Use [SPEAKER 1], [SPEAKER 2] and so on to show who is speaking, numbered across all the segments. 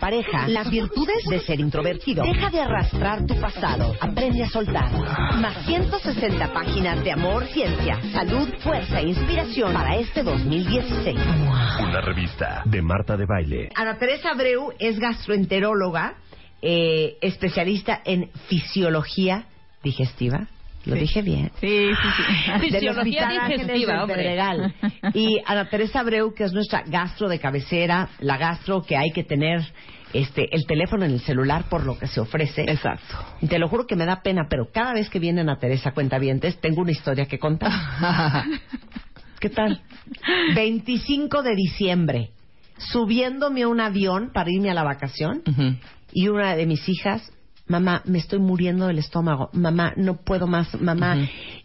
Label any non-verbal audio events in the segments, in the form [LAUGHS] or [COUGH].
[SPEAKER 1] pareja. Las virtudes de ser introvertido. Deja de arrastrar tu pasado. Aprende a soltar. Más 160 páginas de amor, ciencia, salud, fuerza e inspiración para este 2016.
[SPEAKER 2] Una revista de Marta de Baile.
[SPEAKER 1] Ana Teresa Abreu es gastroenteróloga, eh, especialista en fisiología digestiva. Lo dije bien.
[SPEAKER 3] Sí, sí, sí. [LAUGHS]
[SPEAKER 1] Del
[SPEAKER 3] Fisiología digestiva, hombre.
[SPEAKER 1] Y Ana Teresa Abreu, que es nuestra gastro de cabecera, la gastro que hay que tener este el teléfono en el celular por lo que se ofrece.
[SPEAKER 3] Exacto.
[SPEAKER 1] Y te lo juro que me da pena, pero cada vez que viene Ana Teresa Cuentavientes, tengo una historia que contar. [LAUGHS] ¿Qué tal? 25 de diciembre, subiéndome a un avión para irme a la vacación, y una de mis hijas, mamá, me estoy muriendo del estómago, mamá, no puedo más, mamá,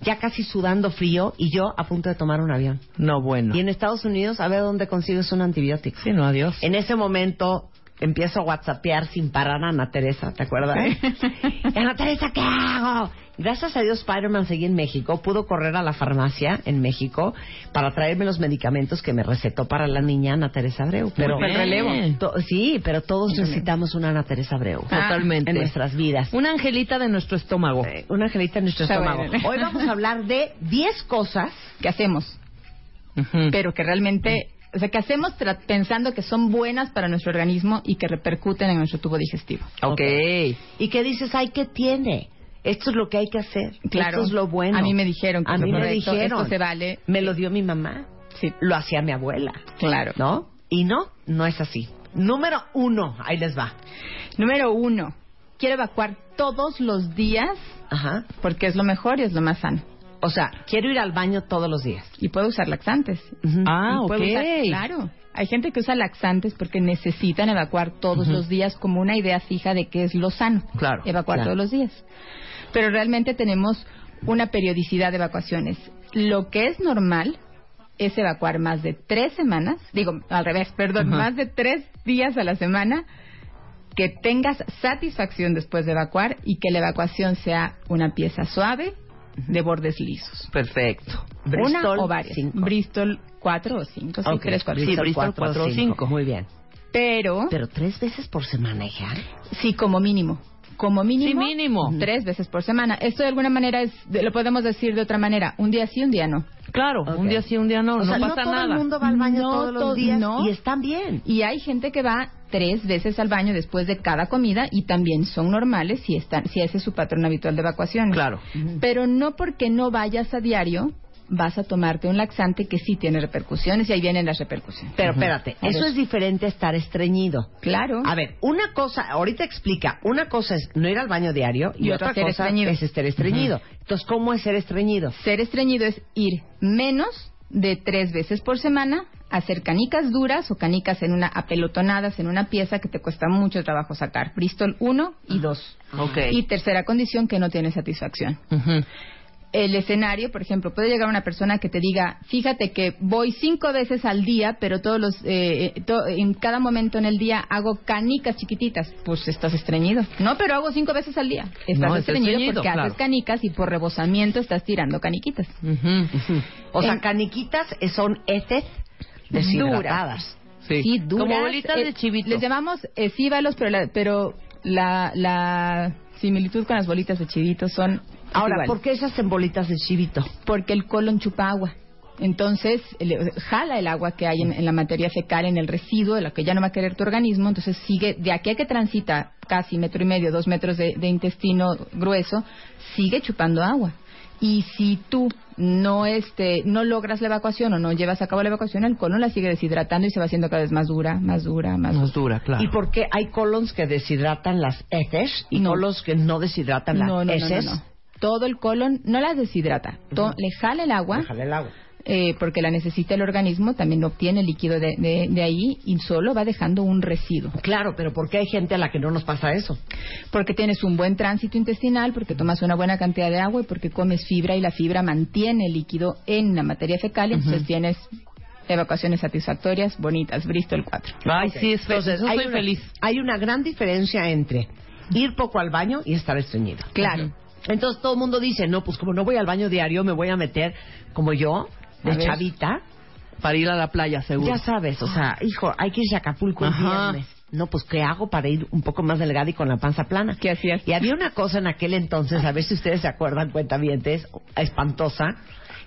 [SPEAKER 1] ya casi sudando frío, y yo a punto de tomar un avión.
[SPEAKER 4] No, bueno.
[SPEAKER 1] Y en Estados Unidos, a ver dónde consigues un antibiótico.
[SPEAKER 4] Sí, no, adiós.
[SPEAKER 1] En ese momento empiezo a whatsappear sin parar a Ana Teresa, ¿te acuerdas? [LAUGHS] Ana Teresa, ¿qué hago? Gracias a Dios Spider-Man seguí en México, pudo correr a la farmacia en México para traerme los medicamentos que me recetó para la niña Ana Teresa Abreu. Pero
[SPEAKER 4] bien. relevo.
[SPEAKER 1] Sí, pero todos necesitamos una Ana Teresa Abreu.
[SPEAKER 4] Totalmente.
[SPEAKER 1] En nuestras vidas.
[SPEAKER 4] Una angelita de nuestro estómago.
[SPEAKER 1] Eh, Una angelita en nuestro
[SPEAKER 3] Está
[SPEAKER 1] estómago. Hoy vamos a hablar de 10 cosas
[SPEAKER 3] que hacemos, pero que realmente, o sea, que hacemos tra- pensando que son buenas para nuestro organismo y que repercuten en nuestro tubo digestivo.
[SPEAKER 4] Ok.
[SPEAKER 1] y que dices, ay, ¿qué tiene? Esto es lo que hay que hacer.
[SPEAKER 3] Claro.
[SPEAKER 1] Esto es lo bueno.
[SPEAKER 3] A mí me dijeron que
[SPEAKER 1] A mí me
[SPEAKER 3] correcto,
[SPEAKER 1] dijeron.
[SPEAKER 3] esto se vale.
[SPEAKER 1] Me lo dio mi mamá.
[SPEAKER 3] Sí,
[SPEAKER 1] Lo hacía mi abuela.
[SPEAKER 3] claro.
[SPEAKER 1] ¿No? Y no, no es así. Número uno, ahí les va.
[SPEAKER 3] Número uno, quiero evacuar todos los días
[SPEAKER 1] Ajá.
[SPEAKER 3] porque es lo mejor y es lo más sano.
[SPEAKER 1] O sea, quiero ir al baño todos los días.
[SPEAKER 3] Y puedo usar laxantes.
[SPEAKER 4] Ah,
[SPEAKER 3] Y
[SPEAKER 4] ok.
[SPEAKER 3] usar- claro. Hay gente que usa laxantes porque necesitan evacuar todos los días como una idea fija de qué es lo sano.
[SPEAKER 4] Claro,
[SPEAKER 3] Evacuar
[SPEAKER 1] claro.
[SPEAKER 3] todos los días. Pero realmente tenemos una periodicidad de evacuaciones. Lo que es normal es evacuar más de tres semanas, digo, al revés, perdón, más de tres días a la semana, que tengas satisfacción después de evacuar y que la evacuación sea una pieza suave de bordes lisos.
[SPEAKER 4] Perfecto.
[SPEAKER 1] Bristol,
[SPEAKER 3] Una o varias.
[SPEAKER 1] cinco.
[SPEAKER 3] Bristol, cuatro o cinco, sí,
[SPEAKER 1] Ok,
[SPEAKER 3] tres, cuatro.
[SPEAKER 4] Sí, Bristol, cuatro o cinco.
[SPEAKER 1] Muy bien.
[SPEAKER 3] Pero,
[SPEAKER 1] Pero tres veces por semana, hija.
[SPEAKER 3] sí, como mínimo. Como mínimo.
[SPEAKER 4] Sí, mínimo.
[SPEAKER 3] Tres veces por semana. Esto de alguna manera es, de- lo podemos decir de otra manera. Un día sí, un día no.
[SPEAKER 4] Claro, un día sí, un día no.
[SPEAKER 1] o sea,
[SPEAKER 4] no
[SPEAKER 1] no
[SPEAKER 4] pasa
[SPEAKER 1] todo
[SPEAKER 4] nada.
[SPEAKER 1] el mundo va al baño
[SPEAKER 3] No
[SPEAKER 1] todos los
[SPEAKER 3] to-
[SPEAKER 1] días
[SPEAKER 3] no.
[SPEAKER 1] y están bien.
[SPEAKER 3] Y hay gente que va tres veces al baño después de cada comida y también son normales si, están, si ese es su patrón habitual de evacuaciones.
[SPEAKER 4] Claro.
[SPEAKER 3] Pero no porque no vayas a diario vas a tomarte un laxante que sí tiene repercusiones y ahí vienen las repercusiones.
[SPEAKER 1] Pero espérate,
[SPEAKER 3] A
[SPEAKER 1] eso
[SPEAKER 3] ver.
[SPEAKER 1] es diferente a estar estreñido.
[SPEAKER 3] Claro.
[SPEAKER 1] A ver, una cosa, ahorita explica, una cosa es no ir al baño diario y,
[SPEAKER 3] Y
[SPEAKER 1] otra
[SPEAKER 3] otra ser
[SPEAKER 1] cosa
[SPEAKER 3] estreñido.
[SPEAKER 1] es estar estreñido. Entonces, ¿cómo es ser estreñido?
[SPEAKER 3] Ser estreñido es ir menos de tres veces por semana, hacer canicas duras o canicas en una apelotonadas en una pieza que te cuesta mucho trabajo sacar. Bristol 1 y 2.
[SPEAKER 4] Ok.
[SPEAKER 3] Y tercera condición que no tiene satisfacción.
[SPEAKER 4] Ujú.
[SPEAKER 3] El escenario, por ejemplo, puede llegar una persona que te diga, fíjate que voy cinco veces al día, pero todos los, eh, eh, to- en cada momento en el día hago canicas chiquititas. Pues estás estreñido. No, pero hago cinco veces al día. Estás
[SPEAKER 4] No,
[SPEAKER 3] estreñido,
[SPEAKER 4] estreñido,
[SPEAKER 3] porque
[SPEAKER 4] claro.
[SPEAKER 3] haces canicas y por rebosamiento estás tirando caniquitas.
[SPEAKER 1] O sea,
[SPEAKER 3] En-
[SPEAKER 1] caniquitas eh, son heces deshidratadas.
[SPEAKER 4] Sí.
[SPEAKER 3] Sí, duras.
[SPEAKER 4] Como bolitas
[SPEAKER 3] eh,
[SPEAKER 4] de chivito.
[SPEAKER 3] Les llamamos esíbalos, pero la, pero la, la similitud con las bolitas de chivito son
[SPEAKER 1] Ahora. ¿por qué esas en bolitas de chivito?
[SPEAKER 3] porque el colon chupa agua. Entonces, le- jala el agua que hay en, en la materia fecal, en el residuo, de lo que ya no va a querer tu organismo. Entonces, sigue, de aquí a que transita casi metro y medio, dos metros de, de intestino grueso, sigue chupando agua. Y si tú no este no logras la evacuación o no llevas a cabo la evacuación, el colon la sigue deshidratando y se va haciendo cada vez más dura, más dura, más
[SPEAKER 4] Más
[SPEAKER 3] dura.
[SPEAKER 4] claro.
[SPEAKER 1] ¿Y por qué hay colons que deshidratan las heces y
[SPEAKER 3] No.
[SPEAKER 1] colons que no deshidratan las
[SPEAKER 3] No, no, no, no,
[SPEAKER 1] heces?
[SPEAKER 3] no. Todo el colon no las deshidrata. To- Le jala el agua,
[SPEAKER 1] Déjale el agua.
[SPEAKER 3] eh, porque la necesita el organismo, también obtiene líquido de, de, de ahí y solo va dejando un residuo.
[SPEAKER 1] Claro, pero ¿por qué hay gente a la que no nos pasa eso?
[SPEAKER 3] Porque tienes un buen tránsito intestinal, porque tomas una buena cantidad de agua y porque comes fibra y la fibra mantiene el líquido en la materia fecal, entonces tienes evacuaciones satisfactorias, bonitas, Bristol 4.
[SPEAKER 4] Ay, sí, es
[SPEAKER 1] Entonces, hay
[SPEAKER 4] soy
[SPEAKER 1] una,
[SPEAKER 4] feliz.
[SPEAKER 1] hay una gran diferencia entre ir poco al baño y estar estreñido.
[SPEAKER 3] Claro.
[SPEAKER 1] Entonces todo el mundo dice, no, pues como no voy al baño diario, me voy a meter como yo, de
[SPEAKER 3] ver.
[SPEAKER 1] chavita.
[SPEAKER 4] Para ir a la playa, seguro.
[SPEAKER 1] Ya sabes, o sea, hijo, hay que irse a Acapulco el
[SPEAKER 4] Ajá.
[SPEAKER 1] viernes. No, pues ¿qué hago para ir un poco más delgada y con la panza plana?
[SPEAKER 3] ¿Qué hacías?
[SPEAKER 1] Y había una cosa en aquel entonces, a ver si ustedes se acuerdan, cuentavientes, espantosa,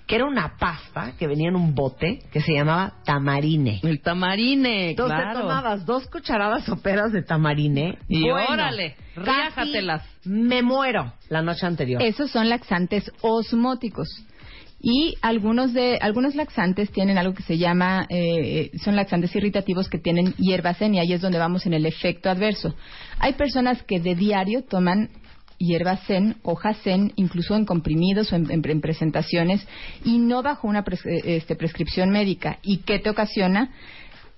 [SPEAKER 1] que era una pasta que venía en un bote que se llamaba tamarine.
[SPEAKER 4] El tamarine,
[SPEAKER 1] Entonces
[SPEAKER 4] claro.
[SPEAKER 1] tomabas dos cucharadas soperas de tamarine
[SPEAKER 4] Y
[SPEAKER 1] Bueno,
[SPEAKER 4] órale,
[SPEAKER 1] casi
[SPEAKER 4] riájatelas.
[SPEAKER 1] Me muero la noche anterior.
[SPEAKER 3] Esos son laxantes osmóticos. Y algunos de algunos laxantes tienen algo que se llama eh, son laxantes irritativos que tienen hierbacén y ahí es donde vamos en el efecto adverso. Hay personas que de diario toman hierbacén, hojacén, incluso en comprimidos o en, en- en presentaciones y no bajo una pres- eh, este, prescripción médica. ¿Y qué te ocasiona?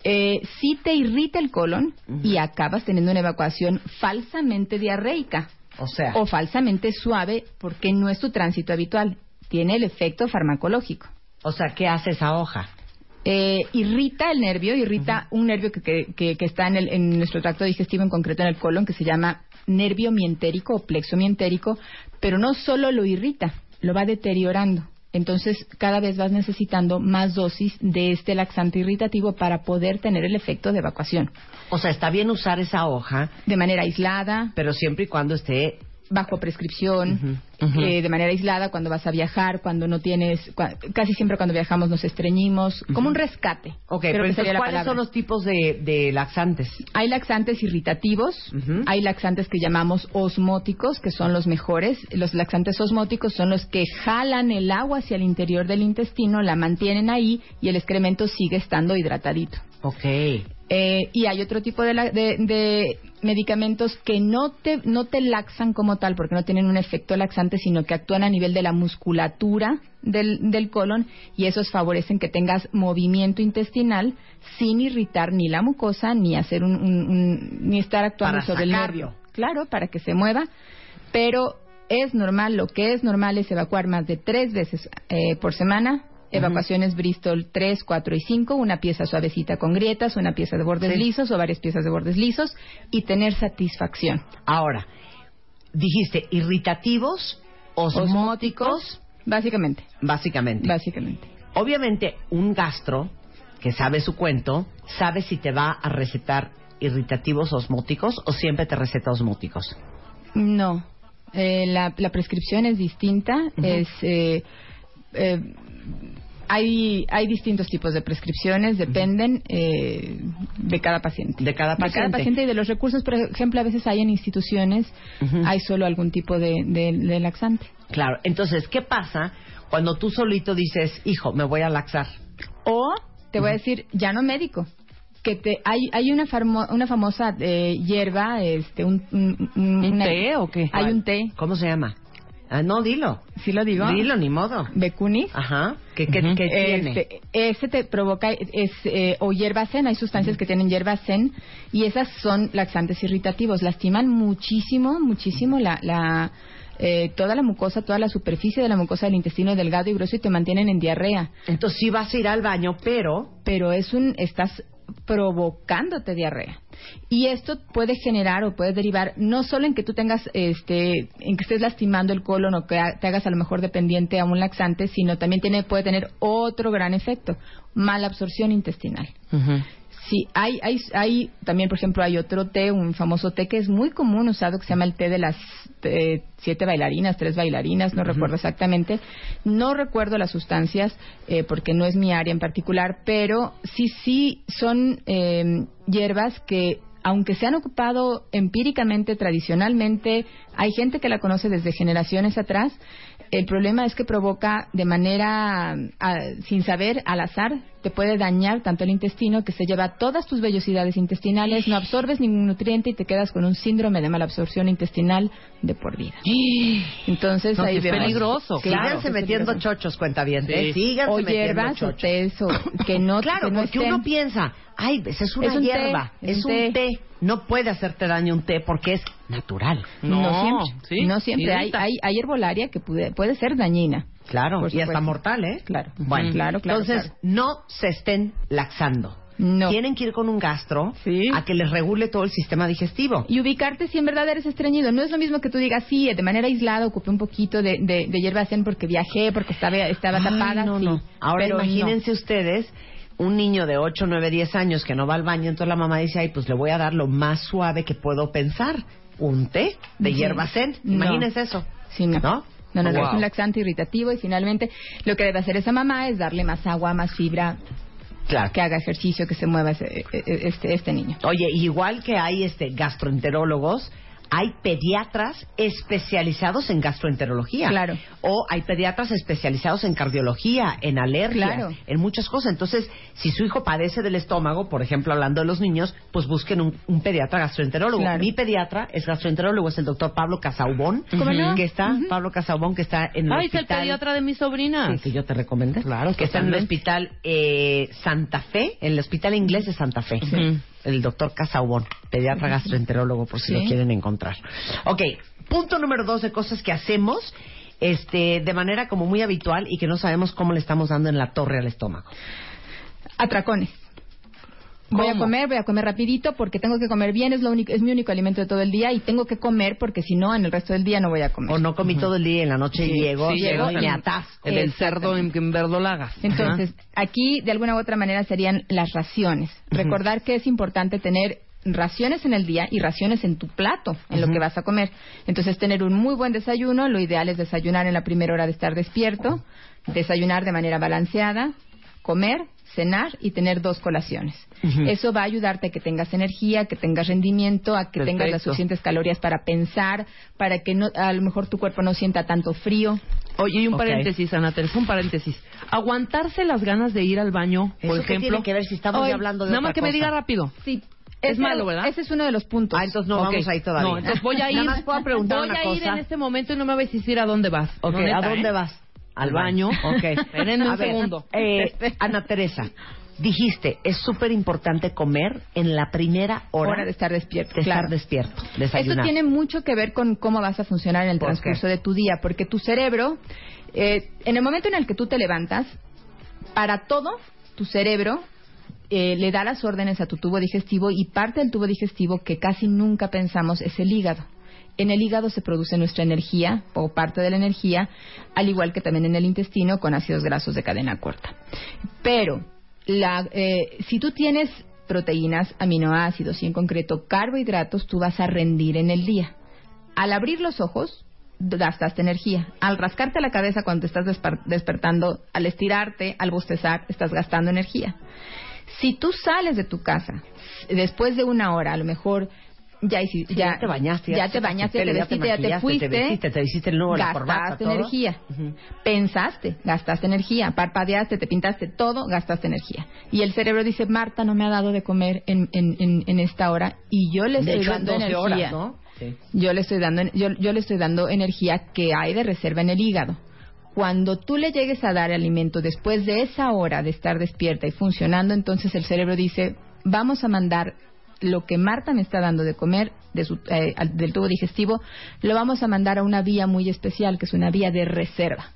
[SPEAKER 3] Eh, sí te irrita el colon y acabas teniendo una evacuación falsamente diarreica
[SPEAKER 1] o sea,
[SPEAKER 3] o falsamente suave porque no es tu tránsito habitual. Tiene el efecto farmacológico.
[SPEAKER 1] o sea, ¿qué hace esa hoja?
[SPEAKER 3] Eh, irrita el nervio, irrita un nervio que, que- que- que está en, el- en nuestro tracto digestivo, en concreto en el colon, que se llama nervio mientérico o plexo mientérico, pero no solo lo irrita, lo va deteriorando. Entonces, cada vez vas necesitando más dosis de este laxante irritativo para poder tener el efecto de evacuación.
[SPEAKER 1] O sea, está bien usar esa hoja,
[SPEAKER 3] De manera aislada,
[SPEAKER 1] pero siempre y cuando esté
[SPEAKER 3] bajo prescripción, eh, de manera aislada cuando vas a viajar, cuando no tienes, cua- casi siempre cuando viajamos nos estreñimos, como un rescate.
[SPEAKER 1] Ok, pero entonces, ¿cuáles son los tipos de, de laxantes?
[SPEAKER 3] Hay laxantes irritativos, hay laxantes que llamamos osmóticos, que son los mejores. Los laxantes osmóticos son los que jalan el agua hacia el interior del intestino, la mantienen ahí y el excremento sigue estando hidratadito.
[SPEAKER 1] Ok.
[SPEAKER 3] Eh, y hay otro tipo de, la- de- de medicamentos que no te, no te laxan como tal, porque no tienen un efecto laxante, sino que actúan a nivel de la musculatura del, del colon y esos favorecen que tengas movimiento intestinal sin irritar ni la mucosa ni hacer un, un- un- ni estar actuando
[SPEAKER 1] Para
[SPEAKER 3] sobre el nervio. Claro, para que se mueva, pero es normal, lo que es normal es evacuar más de tres veces eh, por semana. Evacuaciones Bristol 3, 4 y 5, una pieza suavecita con grietas, una pieza de bordes
[SPEAKER 1] Sí.
[SPEAKER 3] lisos o varias piezas de bordes lisos y tener satisfacción.
[SPEAKER 1] Ahora, dijiste irritativos, osmóticos,
[SPEAKER 3] Básicamente,
[SPEAKER 1] básicamente.
[SPEAKER 3] básicamente.
[SPEAKER 1] Obviamente, un gastro que sabe su cuento, sabe si te va a recetar irritativos osmóticos o siempre te receta osmóticos.
[SPEAKER 3] No, eh, la, la prescripción es distinta, es... eh, eh, hay, hay distintos tipos de prescripciones, dependen eh, de cada paciente.
[SPEAKER 1] De cada
[SPEAKER 3] De cada
[SPEAKER 1] paciente.
[SPEAKER 3] paciente y de los recursos. Por ejemplo, a veces hay en instituciones, hay solo algún tipo de, de- de laxante.
[SPEAKER 1] Claro, entonces, ¿qué pasa cuando tú solito dices, hijo, me voy a laxar?
[SPEAKER 3] O, te voy a decir, ya no médico. Que te, hay, hay una, farmo- una famosa eh, hierba, este, un, un, un-
[SPEAKER 4] ¿Un
[SPEAKER 3] una-
[SPEAKER 4] té o qué?
[SPEAKER 3] Hay un té,
[SPEAKER 1] ¿Cómo se llama? Ah, no, dilo.
[SPEAKER 3] ¿sí lo digo?
[SPEAKER 1] Dilo, ni modo.
[SPEAKER 3] Becunis.
[SPEAKER 1] Ajá. ¿Qué, qué, qué tiene?
[SPEAKER 3] Este, ese te provoca, es, eh, o hierbacén, hay sustancias que tienen hierbacén y esas son laxantes irritativos, lastiman muchísimo, muchísimo la, la, eh, toda la mucosa, toda la superficie de la mucosa del intestino delgado y grueso y te mantienen en diarrea.
[SPEAKER 1] Entonces sí vas a ir al baño, pero
[SPEAKER 3] Pero es un, estás provocándote diarrea. Y esto puede generar o puede derivar no solo en que tú tengas, este, en que estés lastimando el colon o que te hagas a lo mejor dependiente a un laxante, sino también tiene, puede tener otro gran efecto, mala absorción intestinal. Sí, hay, hay, hay, también, por ejemplo, hay otro té, un famoso té que es muy común usado, que se llama el té de las eh, siete bailarinas, tres bailarinas, no recuerdo exactamente. No recuerdo las sustancias, eh, porque no es mi área en particular, pero sí, sí son eh, hierbas que, aunque se han ocupado empíricamente, tradicionalmente, hay gente que la conoce desde generaciones atrás, el problema es que provoca de manera, ah, sin saber, al azar, te puede dañar tanto el intestino que se lleva todas tus vellosidades intestinales, no absorbes ningún nutriente y te quedas con un síndrome de mala absorción intestinal de por vida. Entonces
[SPEAKER 4] No,
[SPEAKER 3] ahí
[SPEAKER 4] es
[SPEAKER 3] vemos-
[SPEAKER 4] peligroso,
[SPEAKER 3] Claro,
[SPEAKER 1] Síganse
[SPEAKER 3] es
[SPEAKER 1] metiendo
[SPEAKER 3] peligroso.
[SPEAKER 1] chochos, cuenta bien.
[SPEAKER 4] Sí.
[SPEAKER 1] Síganse
[SPEAKER 3] o
[SPEAKER 1] metiendo
[SPEAKER 3] hierbas o
[SPEAKER 1] chochos.
[SPEAKER 3] tés o que no [LAUGHS]
[SPEAKER 1] Claro,
[SPEAKER 3] que no
[SPEAKER 1] porque
[SPEAKER 3] estén-
[SPEAKER 1] uno piensa, ay, pues es una
[SPEAKER 3] Es un té,
[SPEAKER 1] hierba,
[SPEAKER 3] es
[SPEAKER 1] es,
[SPEAKER 3] un té.
[SPEAKER 1] té. No puede hacerte daño un té porque es natural.
[SPEAKER 3] No,
[SPEAKER 4] No,
[SPEAKER 3] siempre.
[SPEAKER 4] ¿sí?
[SPEAKER 3] No siempre. Hay, hay, hay herbolaria que puede, puede ser dañina.
[SPEAKER 1] Claro, y hasta mortal, ¿eh?
[SPEAKER 3] Claro.
[SPEAKER 1] Bueno,
[SPEAKER 3] Claro, claro,
[SPEAKER 1] Entonces,
[SPEAKER 3] claro.
[SPEAKER 1] no se estén laxando.
[SPEAKER 3] No.
[SPEAKER 1] Tienen que ir con un gastro
[SPEAKER 3] Sí.
[SPEAKER 1] a que les regule todo el sistema digestivo.
[SPEAKER 3] Y ubicarte si en verdad eres estreñido. No es lo mismo que tú digas, sí, de manera aislada ocupé un poquito de, de, de hierba zen porque viajé, porque estaba, estaba
[SPEAKER 1] Ay,
[SPEAKER 3] tapada.
[SPEAKER 1] no,
[SPEAKER 3] sí.
[SPEAKER 1] no. Ahora
[SPEAKER 3] Pero no.
[SPEAKER 1] imagínense ustedes un niño de 8, 9, 10 años que no va al baño, entonces la mamá dice, ay, pues le voy a dar lo más suave que puedo pensar. Un té de
[SPEAKER 3] Sí.
[SPEAKER 1] hierba zen.
[SPEAKER 3] No.
[SPEAKER 1] Imagínense eso.
[SPEAKER 3] Sí, no.
[SPEAKER 1] ¿No?
[SPEAKER 3] No, no, no,
[SPEAKER 1] Wow.
[SPEAKER 3] es un laxante irritativo y finalmente lo que debe hacer esa mamá es darle más agua, más fibra,
[SPEAKER 1] Claro.
[SPEAKER 3] que haga ejercicio, que se mueva ese- e- e- este, este niño.
[SPEAKER 1] Oye, igual que hay este gastroenterólogos, hay pediatras especializados en gastroenterología.
[SPEAKER 3] Claro.
[SPEAKER 1] O hay pediatras especializados en cardiología, en alergias,
[SPEAKER 3] Claro.
[SPEAKER 1] en muchas cosas. Entonces, si su hijo padece del estómago, por ejemplo, hablando de los niños, pues busquen un, un pediatra gastroenterólogo.
[SPEAKER 3] Claro.
[SPEAKER 1] Mi pediatra es gastroenterólogo, es el doctor Pablo Casaubón.
[SPEAKER 3] ¿Cómo no?
[SPEAKER 1] Que está, Pablo Casaubón, que está en el
[SPEAKER 4] Ay, es el
[SPEAKER 1] hospital.
[SPEAKER 4] pediatra de mi sobrina.
[SPEAKER 1] Sí, que yo te recomendé.
[SPEAKER 4] Claro,
[SPEAKER 1] que está en el hospital eh, Santa Fe, en el hospital inglés de Santa Fe.
[SPEAKER 4] Ujú.
[SPEAKER 1] El doctor Casaubón, pediatra gastroenterólogo, por si
[SPEAKER 3] Sí.
[SPEAKER 1] lo quieren encontrar. Ok, punto número dos de cosas que hacemos este, de manera como muy habitual y que no sabemos cómo le estamos dando en la torre al estómago.
[SPEAKER 3] Atracones. Voy a comer, voy a comer rapidito porque tengo que comer bien, es lo único, es mi único alimento de todo el día y tengo que comer porque si no en el resto del día no voy a comer.
[SPEAKER 1] O no comí todo el día y en la noche
[SPEAKER 3] Sí,
[SPEAKER 1] llego,
[SPEAKER 4] Sí,
[SPEAKER 1] llego y
[SPEAKER 4] llegó
[SPEAKER 1] me
[SPEAKER 4] el-
[SPEAKER 1] atasco.
[SPEAKER 4] El del cerdo en, en verdolagas.
[SPEAKER 3] Entonces, aquí de alguna u otra manera serían las raciones. Recordar que es importante tener raciones en el día y raciones en tu plato, en lo que vas a comer. Entonces, tener un muy buen desayuno, lo ideal es desayunar en la primera hora de estar despierto, desayunar de manera balanceada, comer, cenar y tener dos colaciones. Eso va a ayudarte a que tengas energía, que tengas rendimiento, a que tengas las suficientes calorías para pensar, para que no, a lo mejor tu cuerpo no sienta tanto frío.
[SPEAKER 4] Oye, y un paréntesis, Ana Teresa, un paréntesis. Aguantarse las ganas de ir al baño, por
[SPEAKER 1] ¿Eso qué
[SPEAKER 4] ejemplo.
[SPEAKER 1] tiene que ver si estamos
[SPEAKER 3] Hoy-
[SPEAKER 1] hablando de
[SPEAKER 4] Nada más que me diga rápido.
[SPEAKER 3] Sí.
[SPEAKER 4] Es malo, ¿verdad?
[SPEAKER 3] Ese es uno de los puntos.
[SPEAKER 1] Ah, entonces no
[SPEAKER 4] Ok.
[SPEAKER 1] vamos ahí todavía.
[SPEAKER 4] No, entonces voy a ir.
[SPEAKER 1] Nada más puedo preguntar
[SPEAKER 4] voy
[SPEAKER 1] una
[SPEAKER 4] a ir en este momento y no me vas a decir a dónde vas.
[SPEAKER 1] Ok,
[SPEAKER 4] No,
[SPEAKER 1] ¿a dónde
[SPEAKER 4] ¿eh?
[SPEAKER 1] vas?
[SPEAKER 4] Al baño.
[SPEAKER 1] Ok.
[SPEAKER 4] Espérenme un
[SPEAKER 1] ver,
[SPEAKER 4] segundo.
[SPEAKER 1] eh, [LAUGHS] Ana Teresa, dijiste, es súper importante comer en la primera hora,
[SPEAKER 3] hora de estar despierto.
[SPEAKER 1] de
[SPEAKER 3] claro.
[SPEAKER 1] estar despierto,
[SPEAKER 3] Esto
[SPEAKER 1] desayunar.
[SPEAKER 3] tiene mucho que ver con cómo vas a funcionar en el
[SPEAKER 1] ¿Por
[SPEAKER 3] transcurso
[SPEAKER 1] qué?
[SPEAKER 3] de tu día, porque tu cerebro, eh, en el momento en el que tú te levantas, para todo, tu cerebro eh, le da las órdenes a tu tubo digestivo y parte del tubo digestivo que casi nunca pensamos es el hígado. En el hígado se produce nuestra energía o parte de la energía, al igual que también en el intestino con ácidos grasos de cadena corta. Pero la, eh, si tú tienes proteínas, aminoácidos y en concreto carbohidratos, tú vas a rendir en el día. Al abrir los ojos, gastaste energía. Al rascarte la cabeza cuando te estás despertando, al estirarte, al bostezar, estás gastando energía. Si tú sales de tu casa después de una hora, a lo mejor ya, hici-
[SPEAKER 1] Sí,
[SPEAKER 3] ya,
[SPEAKER 1] ya te bañaste,
[SPEAKER 3] ya te bañaste, te
[SPEAKER 1] te
[SPEAKER 3] vestiste, ya te fuiste,
[SPEAKER 1] te vestiste, te hiciste el la
[SPEAKER 3] gastaste
[SPEAKER 1] todo.
[SPEAKER 3] energía.
[SPEAKER 1] Ujú.
[SPEAKER 3] Pensaste, gastaste energía, parpadeaste, te pintaste, todo, gastaste energía. Y el cerebro dice, Marta no me ha dado de comer en, en, en, en esta hora y yo le estoy
[SPEAKER 1] hecho,
[SPEAKER 3] dando
[SPEAKER 1] 12
[SPEAKER 3] energía.
[SPEAKER 1] horas, ¿no? Sí.
[SPEAKER 3] Yo le estoy dando yo, yo le estoy dando energía que hay de reserva en el hígado. Cuando tú le llegues a dar alimento después de esa hora de estar despierta y funcionando, entonces el cerebro dice, vamos a mandar lo que Marta me está dando de comer de su, eh, del tubo digestivo, lo vamos a mandar a una vía muy especial, que es una vía de reserva.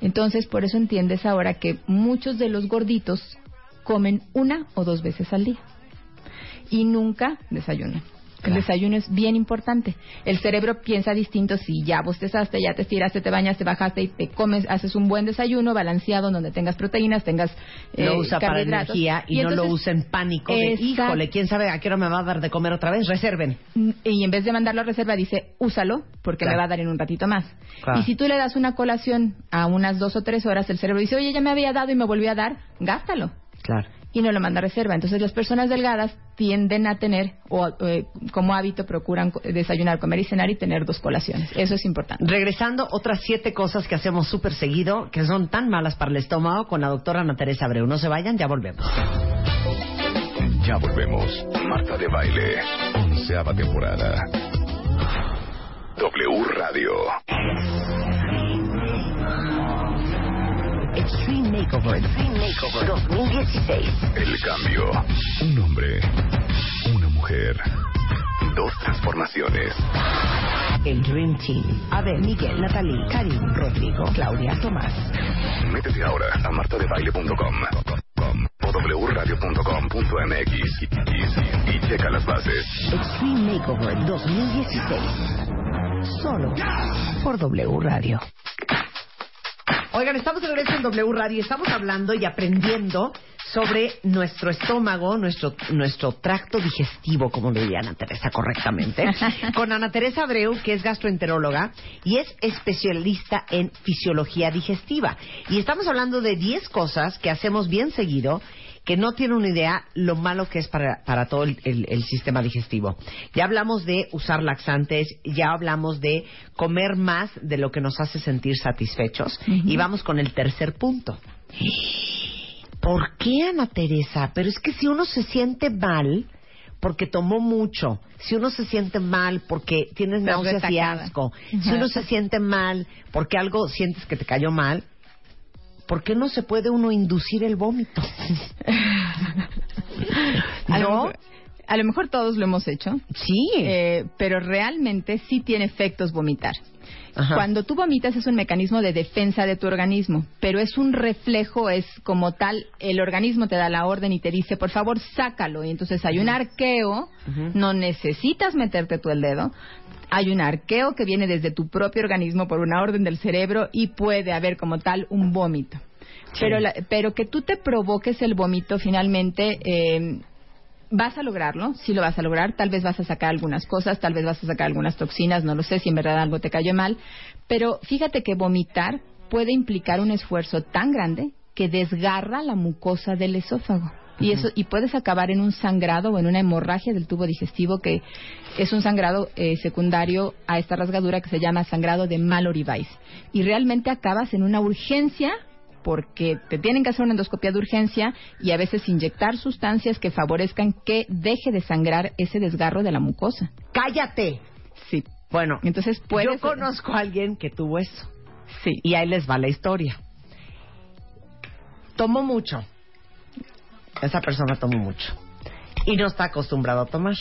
[SPEAKER 3] Entonces, por eso entiendes ahora que muchos de los gorditos comen una o dos veces al día y nunca desayunan. El desayuno es bien importante. El cerebro piensa distinto si ya bostezaste, ya te estiraste, te bañaste, te bajaste y te comes, haces un buen desayuno balanceado donde tengas proteínas, tengas eh,
[SPEAKER 1] lo usa para energía y, no lo usa en pánico de, híjole, quién sabe a qué hora me va a dar de comer otra vez, reserven.
[SPEAKER 3] mm, Y en vez de mandarlo a reserva, dice, úsalo porque
[SPEAKER 1] Claro.
[SPEAKER 3] me va a dar en un ratito más.
[SPEAKER 1] Claro.
[SPEAKER 3] Y si tú le das una colación a unas dos o tres horas, el cerebro dice, oye, ya me había dado y me volvió a dar, gástalo.
[SPEAKER 1] Claro.
[SPEAKER 3] Y no lo manda a reserva. Entonces las personas delgadas tienden a tener, o eh, como hábito procuran desayunar, comer y cenar y tener dos colaciones. Eso es importante.
[SPEAKER 1] Regresando, otras siete cosas que hacemos súper seguido, que son tan malas para el estómago, con la doctora Ana Teresa Abreu. No se vayan, ya volvemos.
[SPEAKER 2] Ya volvemos. Marta de Baile. Onceava temporada. W Radio.
[SPEAKER 1] Extreme Makeover, Extreme Makeover 2016.
[SPEAKER 2] El cambio. Un hombre. Una mujer. Dos transformaciones.
[SPEAKER 1] El Dream Team. Abel, Miguel, Natalie, Karim, Rodrigo, Claudia, Tomás.
[SPEAKER 2] Métete ahora a martadebaile.com com, o wradio.com.mx y, y- y checa las bases.
[SPEAKER 1] Extreme Makeover 2016. Solo por W Radio. Oigan, estamos de regreso en W Radio y estamos hablando y aprendiendo sobre nuestro estómago, nuestro, nuestro tracto digestivo, como lo diría Ana Teresa correctamente, [LAUGHS] con Ana Teresa Abreu, que es gastroenteróloga y es especialista en fisiología digestiva. Y estamos hablando de 10 cosas que hacemos bien seguido que no tiene una idea lo malo que es para, para todo el, el- el sistema digestivo. Ya hablamos de usar laxantes, ya hablamos de comer más de lo que nos hace sentir satisfechos. Y vamos con el tercer punto. ¿Por qué, Ana Teresa? Pero es que si uno se siente mal porque tomó mucho, si uno se siente mal porque tienes náuseas y asco, si uno se siente mal porque algo sientes que te cayó mal, ¿por qué no se puede uno inducir el vómito? [LAUGHS]
[SPEAKER 3] A lo,
[SPEAKER 1] ¿No?
[SPEAKER 3] mejor, a lo mejor todos lo hemos hecho,
[SPEAKER 1] Sí.
[SPEAKER 3] eh, pero realmente sí tiene efectos vomitar.
[SPEAKER 1] Ajá.
[SPEAKER 3] Cuando tú vomitas es un mecanismo de defensa de tu organismo, pero es un reflejo, es como tal, el organismo te da la orden y te dice, por favor, sácalo. Y entonces hay un arqueo, no necesitas meterte tú el dedo, hay un arqueo que viene desde tu propio organismo por una orden del cerebro y puede haber como tal un vómito. Pero, la- pero que tú te provoques el vómito finalmente... eh, Vas a lograrlo, sí lo vas a lograr, tal vez vas a sacar algunas cosas, tal vez vas a sacar algunas toxinas, no lo sé si en verdad algo te cayó mal, pero fíjate que vomitar puede implicar un esfuerzo tan grande que desgarra la mucosa del esófago. Y eso y puedes acabar en un sangrado o en una hemorragia del tubo digestivo que es un sangrado eh, secundario a esta rasgadura que se llama sangrado de Mallory Weiss. Y realmente acabas en una urgencia porque te tienen que hacer una endoscopia de urgencia y a veces inyectar sustancias que favorezcan que deje de sangrar ese desgarro de la mucosa.
[SPEAKER 1] ¡Cállate!
[SPEAKER 3] Sí.
[SPEAKER 1] Bueno,
[SPEAKER 3] Entonces puedes...
[SPEAKER 1] yo conozco a alguien que tuvo eso.
[SPEAKER 3] Sí.
[SPEAKER 1] Y ahí les va la historia. Tomó mucho. Esa persona tomó mucho. Y no está acostumbrado a tomar.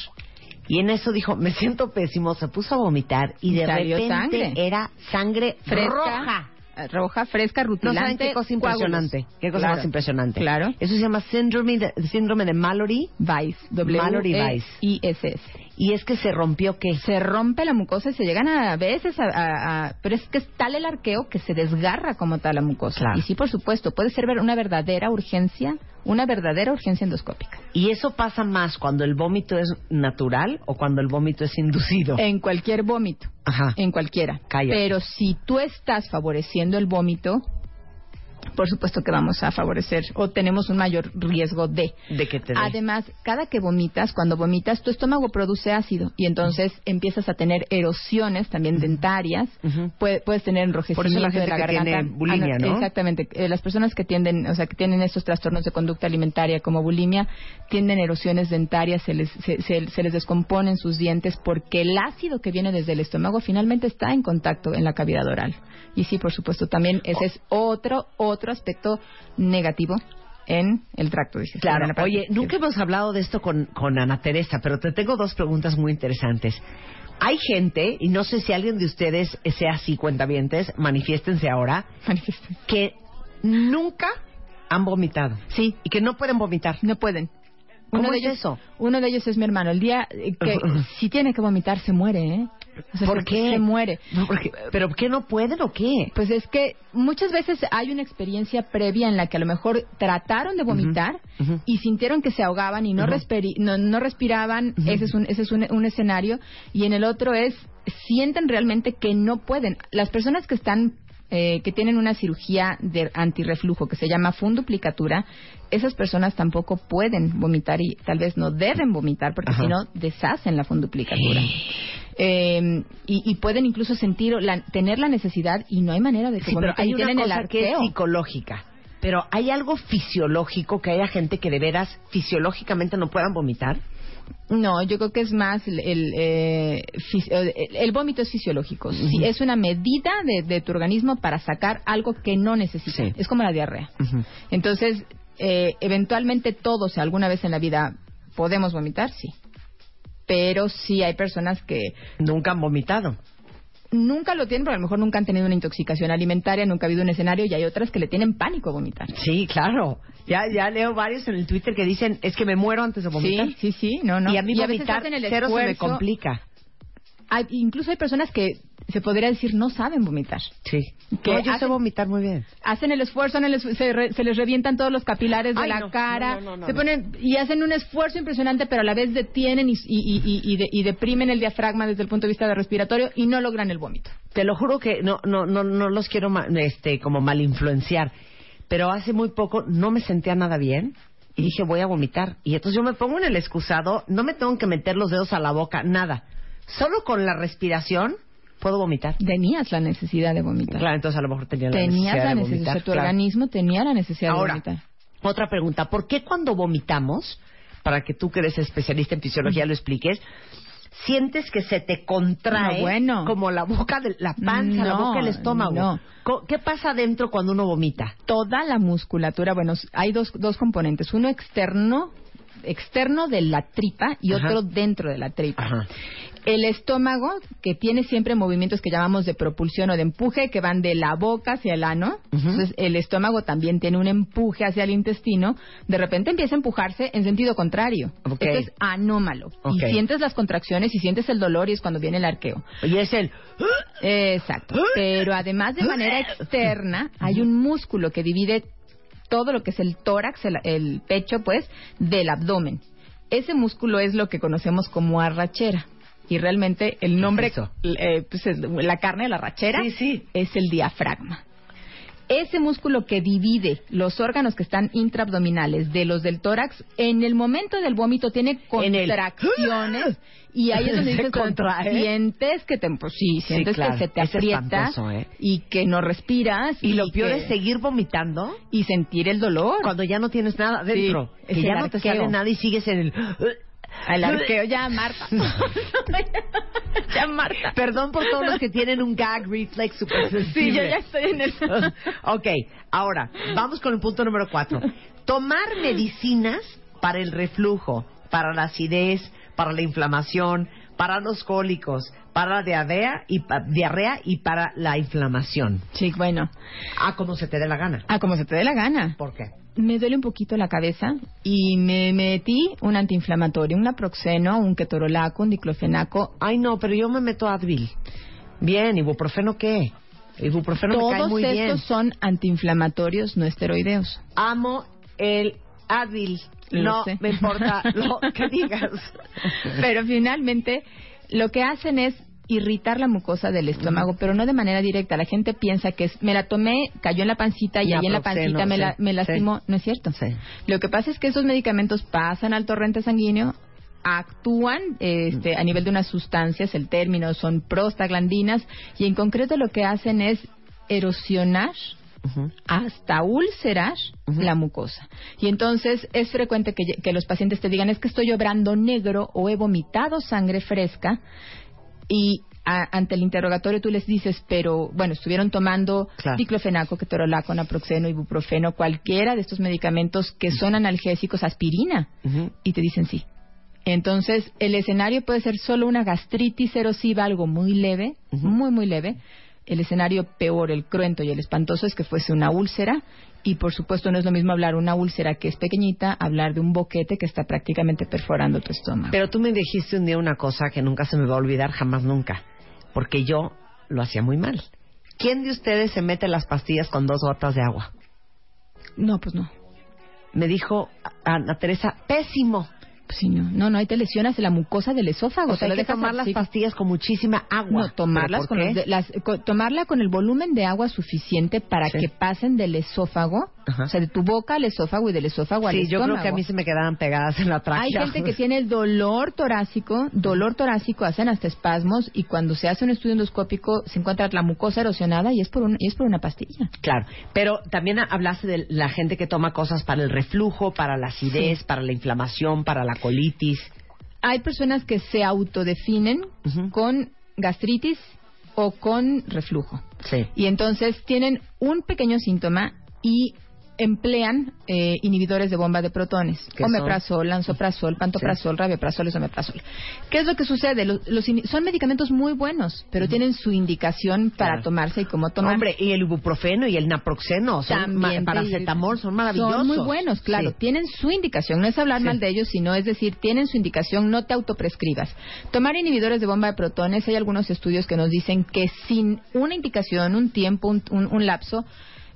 [SPEAKER 1] Y en eso dijo, me siento pésimo, se puso a vomitar y de
[SPEAKER 3] Salió
[SPEAKER 1] repente
[SPEAKER 3] sangre.
[SPEAKER 1] era sangre
[SPEAKER 3] Fresca.
[SPEAKER 1] roja.
[SPEAKER 3] eh, Roja, fresca,
[SPEAKER 1] No
[SPEAKER 3] rutilante.
[SPEAKER 1] saben qué cosa impresionante. Qué cosa
[SPEAKER 3] Claro.
[SPEAKER 1] más impresionante.
[SPEAKER 3] Claro.
[SPEAKER 1] Eso se llama síndrome de, síndrome de Mallory.
[SPEAKER 3] Weiss. W
[SPEAKER 1] Mallory
[SPEAKER 3] E
[SPEAKER 1] Weiss.
[SPEAKER 3] I S S.
[SPEAKER 1] Y es que se rompió qué?
[SPEAKER 3] Se rompe la mucosa y se llegan a veces a, a- a- pero es que es tal el arqueo que se desgarra como tal la mucosa.
[SPEAKER 1] Claro.
[SPEAKER 3] Y sí, por supuesto, puede ser una verdadera urgencia, una verdadera urgencia endoscópica.
[SPEAKER 1] Y eso pasa más cuando el vómito es natural o cuando el vómito es inducido.
[SPEAKER 3] En cualquier vómito.
[SPEAKER 1] Ajá.
[SPEAKER 3] En cualquiera.
[SPEAKER 1] Cállate.
[SPEAKER 3] Pero si tú estás favoreciendo el vómito, por supuesto que vamos a favorecer o tenemos un mayor riesgo de.
[SPEAKER 1] De que te dé.
[SPEAKER 3] Además, cada que vomitas, cuando vomitas, tu estómago produce ácido y entonces empiezas a tener erosiones también dentarias. Puede- puedes tener enrojecimiento
[SPEAKER 1] Por eso la gente
[SPEAKER 3] de la
[SPEAKER 1] que
[SPEAKER 3] garganta.
[SPEAKER 1] tiene bulimia, ¿no?
[SPEAKER 3] Exactamente. Eh, las personas que tienden, o sea, que tienen estos trastornos de conducta alimentaria como bulimia, tienden erosiones dentarias, se les, se, se- se les descomponen sus dientes porque el ácido que viene desde el estómago finalmente está en contacto en la cavidad oral. Y sí, por supuesto, también ese es otro, otro aspecto negativo en el tracto digestivo.
[SPEAKER 1] Claro, oye, nunca hemos hablado de esto con, con Ana Teresa, pero te tengo dos preguntas muy interesantes. Hay gente, y no sé si alguien de ustedes sea así, cuentavientes, manifiéstense ahora, que nunca han vomitado.
[SPEAKER 3] Sí,
[SPEAKER 1] Y que no pueden vomitar.
[SPEAKER 3] no pueden.
[SPEAKER 1] ¿Cómo
[SPEAKER 3] de
[SPEAKER 1] es
[SPEAKER 3] ellos,
[SPEAKER 1] eso?
[SPEAKER 3] Uno de ellos es mi hermano. El día eh, que [LAUGHS] si tiene que vomitar se muere, ¿eh? O sea,
[SPEAKER 1] ¿Por
[SPEAKER 3] se-
[SPEAKER 1] qué?
[SPEAKER 3] Se muere.
[SPEAKER 1] No, porque- ¿Pero qué no pueden o qué?
[SPEAKER 3] Pues es que muchas veces hay una experiencia previa en la que a lo mejor trataron de vomitar y sintieron que se ahogaban y no, no, no respiraban. Ese es, un, ese es un, un escenario. Y en el otro es, sienten realmente que no pueden. Las personas que están eh, que tienen una cirugía de antirreflujo que se llama funduplicatura, esas personas tampoco pueden vomitar y tal vez no deben vomitar porque si no deshacen la funduplicatura. Eh, y, y pueden incluso sentir, la- tener la necesidad y no hay manera de que
[SPEAKER 1] Sí, pero
[SPEAKER 3] vomiten
[SPEAKER 1] hay
[SPEAKER 3] y
[SPEAKER 1] una
[SPEAKER 3] el
[SPEAKER 1] cosa que es psicológica. Pero hay algo fisiológico que haya gente que de veras fisiológicamente no puedan vomitar.
[SPEAKER 3] No, yo creo que es más el, el, eh, el- el vómito es fisiológico. Sí, es una medida de, de tu organismo para sacar algo que no necesitas.
[SPEAKER 1] Sí.
[SPEAKER 3] Es como la diarrea. Entonces, eh, eventualmente todos alguna vez en la vida podemos vomitar, sí. Pero sí hay personas que
[SPEAKER 1] Nunca han vomitado.
[SPEAKER 3] Nunca lo tienen, pero a lo mejor nunca han tenido una intoxicación alimentaria, nunca ha habido un escenario y hay otras que le tienen pánico a vomitar.
[SPEAKER 1] Sí, claro. Ya, ya leo varios en el Twitter que dicen, es que me muero antes de vomitar.
[SPEAKER 3] Sí, sí, sí, no, no.
[SPEAKER 1] Y a mí
[SPEAKER 3] veces
[SPEAKER 1] vomitar
[SPEAKER 3] hacen el
[SPEAKER 1] cero se me complica.
[SPEAKER 3] Hay- incluso hay personas que se podría decir no saben vomitar.
[SPEAKER 1] Sí.
[SPEAKER 3] Que
[SPEAKER 1] No, yo sé
[SPEAKER 3] hacen-
[SPEAKER 1] vomitar muy bien.
[SPEAKER 3] hacen el esfuerzo, el se, re- se les revientan todos los capilares de
[SPEAKER 1] Ay,
[SPEAKER 3] la
[SPEAKER 1] no,
[SPEAKER 3] cara,
[SPEAKER 1] no,
[SPEAKER 3] se ponen y hacen un esfuerzo impresionante, pero a la vez detienen y, y- y- y- y de- y deprimen el diafragma desde el punto de vista de respiratorio y no logran el vómito.
[SPEAKER 1] Te lo juro que no, no, no, no los quiero este, como mal influenciar. Pero hace muy poco no me sentía nada bien y dije voy a vomitar. Y entonces yo me pongo en el excusado, no me tengo que meter los dedos a la boca, nada. Solo con la respiración puedo vomitar.
[SPEAKER 3] Tenías la necesidad de vomitar.
[SPEAKER 1] Claro, entonces a lo mejor tenía la
[SPEAKER 3] Tenías
[SPEAKER 1] necesidad
[SPEAKER 3] la
[SPEAKER 1] de
[SPEAKER 3] necesidad,
[SPEAKER 1] vomitar.
[SPEAKER 3] tu
[SPEAKER 1] claro.
[SPEAKER 3] organismo tenía la necesidad
[SPEAKER 1] Ahora,
[SPEAKER 3] de vomitar.
[SPEAKER 1] otra pregunta. ¿Por qué cuando vomitamos, para que tú que eres especialista en fisiología lo expliques, sientes que se te contrae
[SPEAKER 3] No, bueno.
[SPEAKER 1] como la boca, de, la panza, la boca, el estómago?
[SPEAKER 3] no.
[SPEAKER 1] ¿Qué pasa adentro cuando uno vomita?
[SPEAKER 3] Toda la musculatura, bueno, hay dos, dos componentes, uno externo externo de la tripa y
[SPEAKER 1] Ajá.
[SPEAKER 3] otro dentro de la tripa.
[SPEAKER 1] Ajá.
[SPEAKER 3] El estómago, que tiene siempre movimientos que llamamos de propulsión o de empuje, que van de la boca hacia el ano. Entonces, el estómago también tiene un empuje hacia el intestino. De repente empieza a empujarse en sentido contrario.
[SPEAKER 1] Ok.
[SPEAKER 3] Esto es anómalo. Y sientes las contracciones y sientes el dolor y es cuando viene el arqueo.
[SPEAKER 1] Y es el...
[SPEAKER 3] Exacto. Pero además, de manera externa, hay un músculo que divide todo lo que es el tórax, el, el pecho, pues, del abdomen. Ese músculo es lo que conocemos como arrachera. Y realmente el nombre,
[SPEAKER 1] es
[SPEAKER 3] eh, pues, es la carne de la arrachera,
[SPEAKER 1] Sí, sí.
[SPEAKER 3] es el diafragma. Ese músculo que divide los órganos que están intraabdominales de los del tórax, en el momento del vómito tiene
[SPEAKER 1] En el-
[SPEAKER 3] contracciones [LAUGHS] y ahí es donde dices,
[SPEAKER 1] contrae.
[SPEAKER 3] sientes que te, pues sí, sientes
[SPEAKER 1] claro.
[SPEAKER 3] que se te aprieta
[SPEAKER 1] ¿eh?
[SPEAKER 3] y que no respiras
[SPEAKER 1] Y lo peor
[SPEAKER 3] que-
[SPEAKER 1] es seguir vomitando
[SPEAKER 3] y sentir el dolor.
[SPEAKER 1] cuando ya no tienes nada dentro.
[SPEAKER 3] Sí,
[SPEAKER 1] que ya no te sale nada y sigues en el...
[SPEAKER 3] El arqueo ya, Marta. [LAUGHS] ya, Marta.
[SPEAKER 1] Perdón por todos los que [LAUGHS] tienen un gag reflex super
[SPEAKER 3] Sí, yo ya estoy en el... [LAUGHS]
[SPEAKER 1] ok, ahora, vamos con el punto número cuatro. Tomar medicinas para el reflujo, para la acidez, para la inflamación, para los cólicos, para la diarrea y, pa- diarrea y para la inflamación.
[SPEAKER 3] Sí, bueno.
[SPEAKER 1] Ah, como se te dé la gana.
[SPEAKER 3] Ah, como se te dé la gana.
[SPEAKER 1] ¿Por qué?
[SPEAKER 3] me duele un poquito la cabeza y me metí un antiinflamatorio, un naproxeno, un ketorolaco, un diclofenaco.
[SPEAKER 1] Ay, no, pero yo me meto Advil. Bien, ¿ibuprofeno qué? Ibuprofeno me cae
[SPEAKER 3] Todos
[SPEAKER 1] muy
[SPEAKER 3] estos
[SPEAKER 1] bien.
[SPEAKER 3] son antiinflamatorios no esteroideos.
[SPEAKER 1] Amo el
[SPEAKER 3] Lo
[SPEAKER 1] no
[SPEAKER 3] sé.
[SPEAKER 1] me importa [LAUGHS] lo que digas.
[SPEAKER 3] Pero finalmente lo que hacen es irritar la mucosa del estómago, pero no de manera directa. La gente piensa que es, me la tomé, cayó en la pancita y ahí en la pancita me, la, me lastimó.
[SPEAKER 1] sí.
[SPEAKER 3] No es cierto.
[SPEAKER 1] Sí.
[SPEAKER 3] Lo que pasa es que esos medicamentos pasan al torrente sanguíneo, actúan este, a nivel de unas sustancias, el término son prostaglandinas, y en concreto lo que hacen es erosionar Hasta úlcerar
[SPEAKER 1] Ujú.
[SPEAKER 3] la mucosa. Y entonces es frecuente que, que los pacientes te digan es que estoy obrando negro o he vomitado sangre fresca y a- ante el interrogatorio tú les dices, pero bueno, estuvieron tomando
[SPEAKER 1] Claro.
[SPEAKER 3] diclofenaco, ketorolaco, naproxeno, ibuprofeno, cualquiera de estos medicamentos que son analgésicos, aspirina, y te dicen sí. Entonces, el escenario puede ser solo una gastritis erosiva, algo muy leve, muy, muy leve. El escenario peor, el cruento y el espantoso es que fuese una úlcera. Y por supuesto, no es lo mismo hablar una úlcera que es pequeñita, hablar de un boquete que está prácticamente perforando tu estómago.
[SPEAKER 1] Pero tú me dijiste un día una cosa que nunca se me va a olvidar, jamás nunca. Porque yo lo hacía muy mal. ¿Quién de ustedes se mete las pastillas con dos gotas de agua?
[SPEAKER 3] No, pues no.
[SPEAKER 1] Me dijo Ana Teresa, pésimo.
[SPEAKER 3] Sí, no, no, no, ahí te lesionas la mucosa del esófago.
[SPEAKER 1] O sea, hay que tomar las pastillas con muchísima agua.
[SPEAKER 3] No, tomarlas
[SPEAKER 1] ¿Pero
[SPEAKER 3] con, las- co- tomarla con el volumen de agua suficiente para
[SPEAKER 1] Sí.
[SPEAKER 3] que pasen del esófago,
[SPEAKER 1] Ajá.
[SPEAKER 3] o sea, de tu boca al esófago y del esófago al
[SPEAKER 1] Sí, yo
[SPEAKER 3] estómago.
[SPEAKER 1] creo que a mí se me quedaban pegadas en la tráquea.
[SPEAKER 3] Hay gente que tiene dolor torácico, dolor torácico, hacen hasta espasmos y cuando se hace un estudio endoscópico se encuentra la mucosa erosionada y es por un, y es por una pastilla.
[SPEAKER 1] Claro, pero también hablaste de la gente que toma cosas para el reflujo, para la acidez, para la inflamación, para la colitis.
[SPEAKER 3] Hay personas que se autodefinen con gastritis o con reflujo.
[SPEAKER 1] Sí.
[SPEAKER 3] Y entonces tienen un pequeño síntoma y emplean eh, inhibidores de bomba de protones. Omeprazol, lansoprazol, pantoprazol, rabioprazol, esomeprazol. ¿Qué es lo que sucede? Los, los son medicamentos muy buenos, pero tienen su indicación para
[SPEAKER 1] Claro.
[SPEAKER 3] tomarse y cómo tomar.
[SPEAKER 1] Hombre, y el ibuprofeno y el naproxeno, son
[SPEAKER 3] También
[SPEAKER 1] ma- paracetamol, son maravillosos.
[SPEAKER 3] Son muy buenos, claro.
[SPEAKER 1] Sí.
[SPEAKER 3] Tienen su indicación. No es hablar
[SPEAKER 1] Sí.
[SPEAKER 3] mal de ellos, sino es decir, tienen su indicación, no te autoprescribas. Tomar inhibidores de bomba de protones, hay algunos estudios que nos dicen que sin una indicación, un tiempo, un, un- un lapso,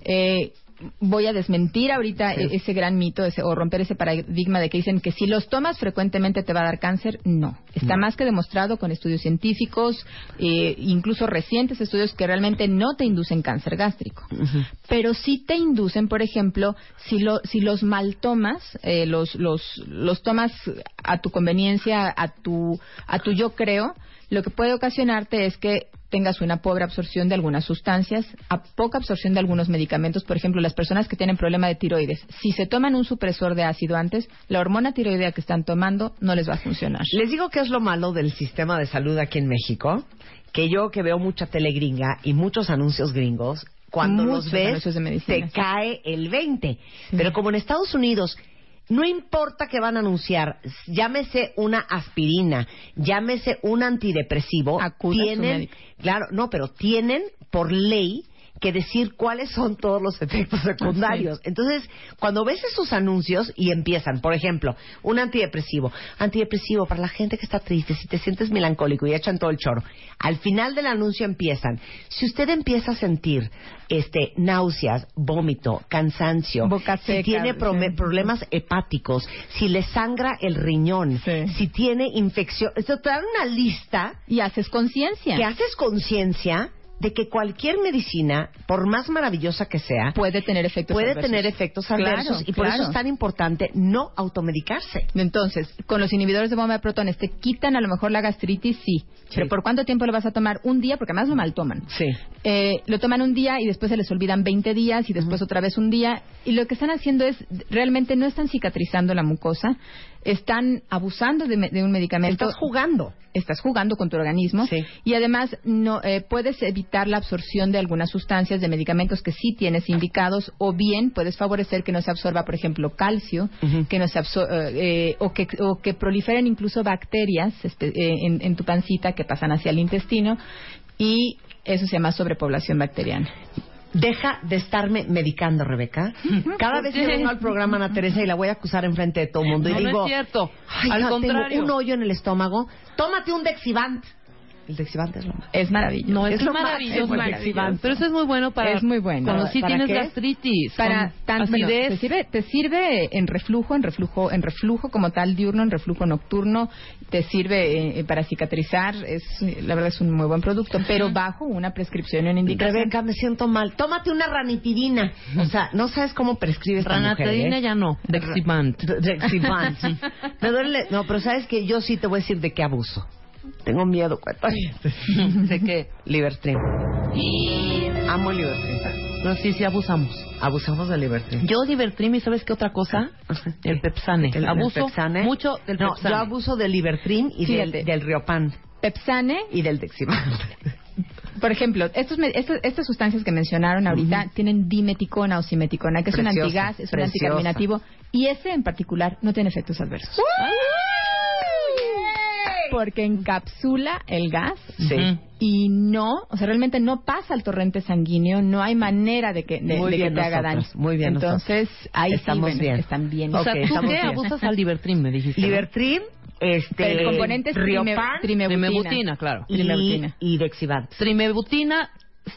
[SPEAKER 3] eh, voy a desmentir ahorita
[SPEAKER 1] Sí.
[SPEAKER 3] e- ese gran mito ese, o romper ese paradigma de que dicen que si los tomas frecuentemente te va a dar cáncer. No. Está
[SPEAKER 1] No.
[SPEAKER 3] más que demostrado con estudios científicos, eh, incluso recientes estudios que realmente no te inducen cáncer gástrico pero sí te inducen, por ejemplo, si, lo, si los mal tomas, eh, los, los, los tomas a tu conveniencia, a tu, a tu yo creo, lo que puede ocasionarte es que tengas una pobre absorción de algunas sustancias, a poca absorción de algunos medicamentos, por ejemplo, las personas que tienen problema de tiroides, si se toman un supresor de ácido antes, la hormona tiroidea que están tomando no les va a funcionar.
[SPEAKER 1] Les digo que es lo malo del sistema de salud aquí en México, que yo que veo mucha tele gringa y muchos anuncios gringos, cuando
[SPEAKER 3] Muchos
[SPEAKER 1] los ves
[SPEAKER 3] de
[SPEAKER 1] te cae el 20. Pero como en Estados Unidos no importa que van a anunciar, llámese una aspirina, llámese un antidepresivo,
[SPEAKER 3] Acuda a su
[SPEAKER 1] tienen,
[SPEAKER 3] médico.
[SPEAKER 1] claro, no, pero tienen por ley que decir cuáles son todos los efectos secundarios. Entonces, cuando ves esos anuncios y empiezan, por ejemplo, un antidepresivo, antidepresivo para la gente que está triste, si te sientes melancólico y echan todo el choro. Al final del anuncio empiezan, si usted empieza a sentir este náuseas, vómito, cansancio,
[SPEAKER 3] Boca
[SPEAKER 1] si tiene
[SPEAKER 3] sí.
[SPEAKER 1] problemas hepáticos, si le sangra el riñón,
[SPEAKER 3] Sí.
[SPEAKER 1] si tiene infección, te dan una lista
[SPEAKER 3] Y haces conciencia.
[SPEAKER 1] que haces conciencia de que cualquier medicina, por más maravillosa que sea,
[SPEAKER 3] Puede tener efectos
[SPEAKER 1] puede
[SPEAKER 3] adversos.
[SPEAKER 1] tener efectos
[SPEAKER 3] Claro,
[SPEAKER 1] adversos y por
[SPEAKER 3] claro.
[SPEAKER 1] eso es tan importante no automedicarse.
[SPEAKER 3] Entonces, con los inhibidores de bomba de protones, ¿te quitan a lo mejor la gastritis? Sí. Pero ¿por cuánto tiempo lo vas a tomar? Un día, porque además lo mal toman.
[SPEAKER 1] Sí.
[SPEAKER 3] Eh, lo toman un día y después se les olvidan 20 días y después otra vez un día. Y lo que están haciendo es, realmente no están cicatrizando la mucosa, están abusando de, me- de un medicamento.
[SPEAKER 1] Estás jugando.
[SPEAKER 3] Estás jugando con tu organismo
[SPEAKER 1] Sí.
[SPEAKER 3] y además no eh, puedes evitar la absorción de algunas sustancias de medicamentos que sí tienes indicados o bien puedes favorecer que no se absorba, por ejemplo, calcio, que no se absor- eh, eh, o que o que proliferen incluso bacterias eh, en, en tu pancita que pasan hacia el intestino y eso se llama sobrepoblación bacteriana.
[SPEAKER 1] Deja de estarme medicando, Rebeca. Cada vez que vengo al programa Ana Teresa y la voy a acusar enfrente de todo el mundo y
[SPEAKER 4] No, no
[SPEAKER 1] digo,
[SPEAKER 4] es cierto.
[SPEAKER 1] "Ay,
[SPEAKER 4] Al contrario.
[SPEAKER 1] tengo un hoyo en el estómago, tómate un Dexivant. El Dexivant es lo más.
[SPEAKER 3] Es maravilloso.
[SPEAKER 4] No, es,
[SPEAKER 1] Es lo más-
[SPEAKER 4] maravilloso.
[SPEAKER 1] es maravilloso.
[SPEAKER 4] Pero eso es muy bueno para...
[SPEAKER 3] Es muy bueno.
[SPEAKER 4] Cuando sí
[SPEAKER 1] ¿Para
[SPEAKER 4] tienes
[SPEAKER 1] qué?
[SPEAKER 4] gastritis.
[SPEAKER 3] para tan, bueno, te sirve te sirve en reflujo en reflujo en reflujo como tal diurno en reflujo nocturno te sirve eh, para cicatrizar es la verdad es un muy buen producto pero bajo una prescripción una indicación
[SPEAKER 1] Rebeca, me siento mal. Tómate una ranitidina. O sea, no sabes cómo prescribe esta mujer,
[SPEAKER 4] Ranatidina
[SPEAKER 1] ¿eh?
[SPEAKER 4] ya no. Dexivant.
[SPEAKER 1] De- Dexivant, sí. [LAUGHS] Me duele. No, pero sabes que yo sí te voy a decir de qué abuso. Tengo miedo, cuenta. [LAUGHS]
[SPEAKER 4] ¿De qué?
[SPEAKER 1] Libertrim. Amo el Libertrim.
[SPEAKER 4] Pero sí, sí abusamos.
[SPEAKER 1] Abusamos del Libertrim.
[SPEAKER 4] Yo Divertrim y ¿sabes qué otra cosa? El Pepsane.
[SPEAKER 1] El- el
[SPEAKER 4] abuso
[SPEAKER 1] Pepsane.
[SPEAKER 4] mucho del
[SPEAKER 1] No,
[SPEAKER 4] Pepsane.
[SPEAKER 1] yo abuso del Libertrim y del, Riopan
[SPEAKER 3] Pepsane
[SPEAKER 1] y del Dexivant. [LAUGHS]
[SPEAKER 3] por ejemplo estos, estas sustancias que mencionaron ahorita tienen dimeticona o simeticona que es un antigas es un
[SPEAKER 1] preciosa.
[SPEAKER 3] anticarminativo y ese en particular no tiene efectos adversos porque encapsula el gas
[SPEAKER 1] Sí.
[SPEAKER 3] Y no, o sea, realmente no pasa al torrente sanguíneo, no hay manera de que, de,
[SPEAKER 1] Muy
[SPEAKER 3] de que te haga daño.
[SPEAKER 1] nosotros, muy bien
[SPEAKER 3] Entonces, ahí sí,
[SPEAKER 1] Estamos
[SPEAKER 3] bueno,
[SPEAKER 1] bien.
[SPEAKER 3] están bien.
[SPEAKER 4] O sea,
[SPEAKER 1] Ok,
[SPEAKER 4] ¿tú qué
[SPEAKER 1] bien.
[SPEAKER 4] abusas al Divertrim, me dijiste? ¿no?
[SPEAKER 1] Libertrim, este,
[SPEAKER 3] Pero el componente es
[SPEAKER 1] Riopan
[SPEAKER 3] trimebutina.
[SPEAKER 4] Trimebutina, claro.
[SPEAKER 1] y,
[SPEAKER 3] trimebutina.
[SPEAKER 1] y Dexivant.
[SPEAKER 4] Trimebutina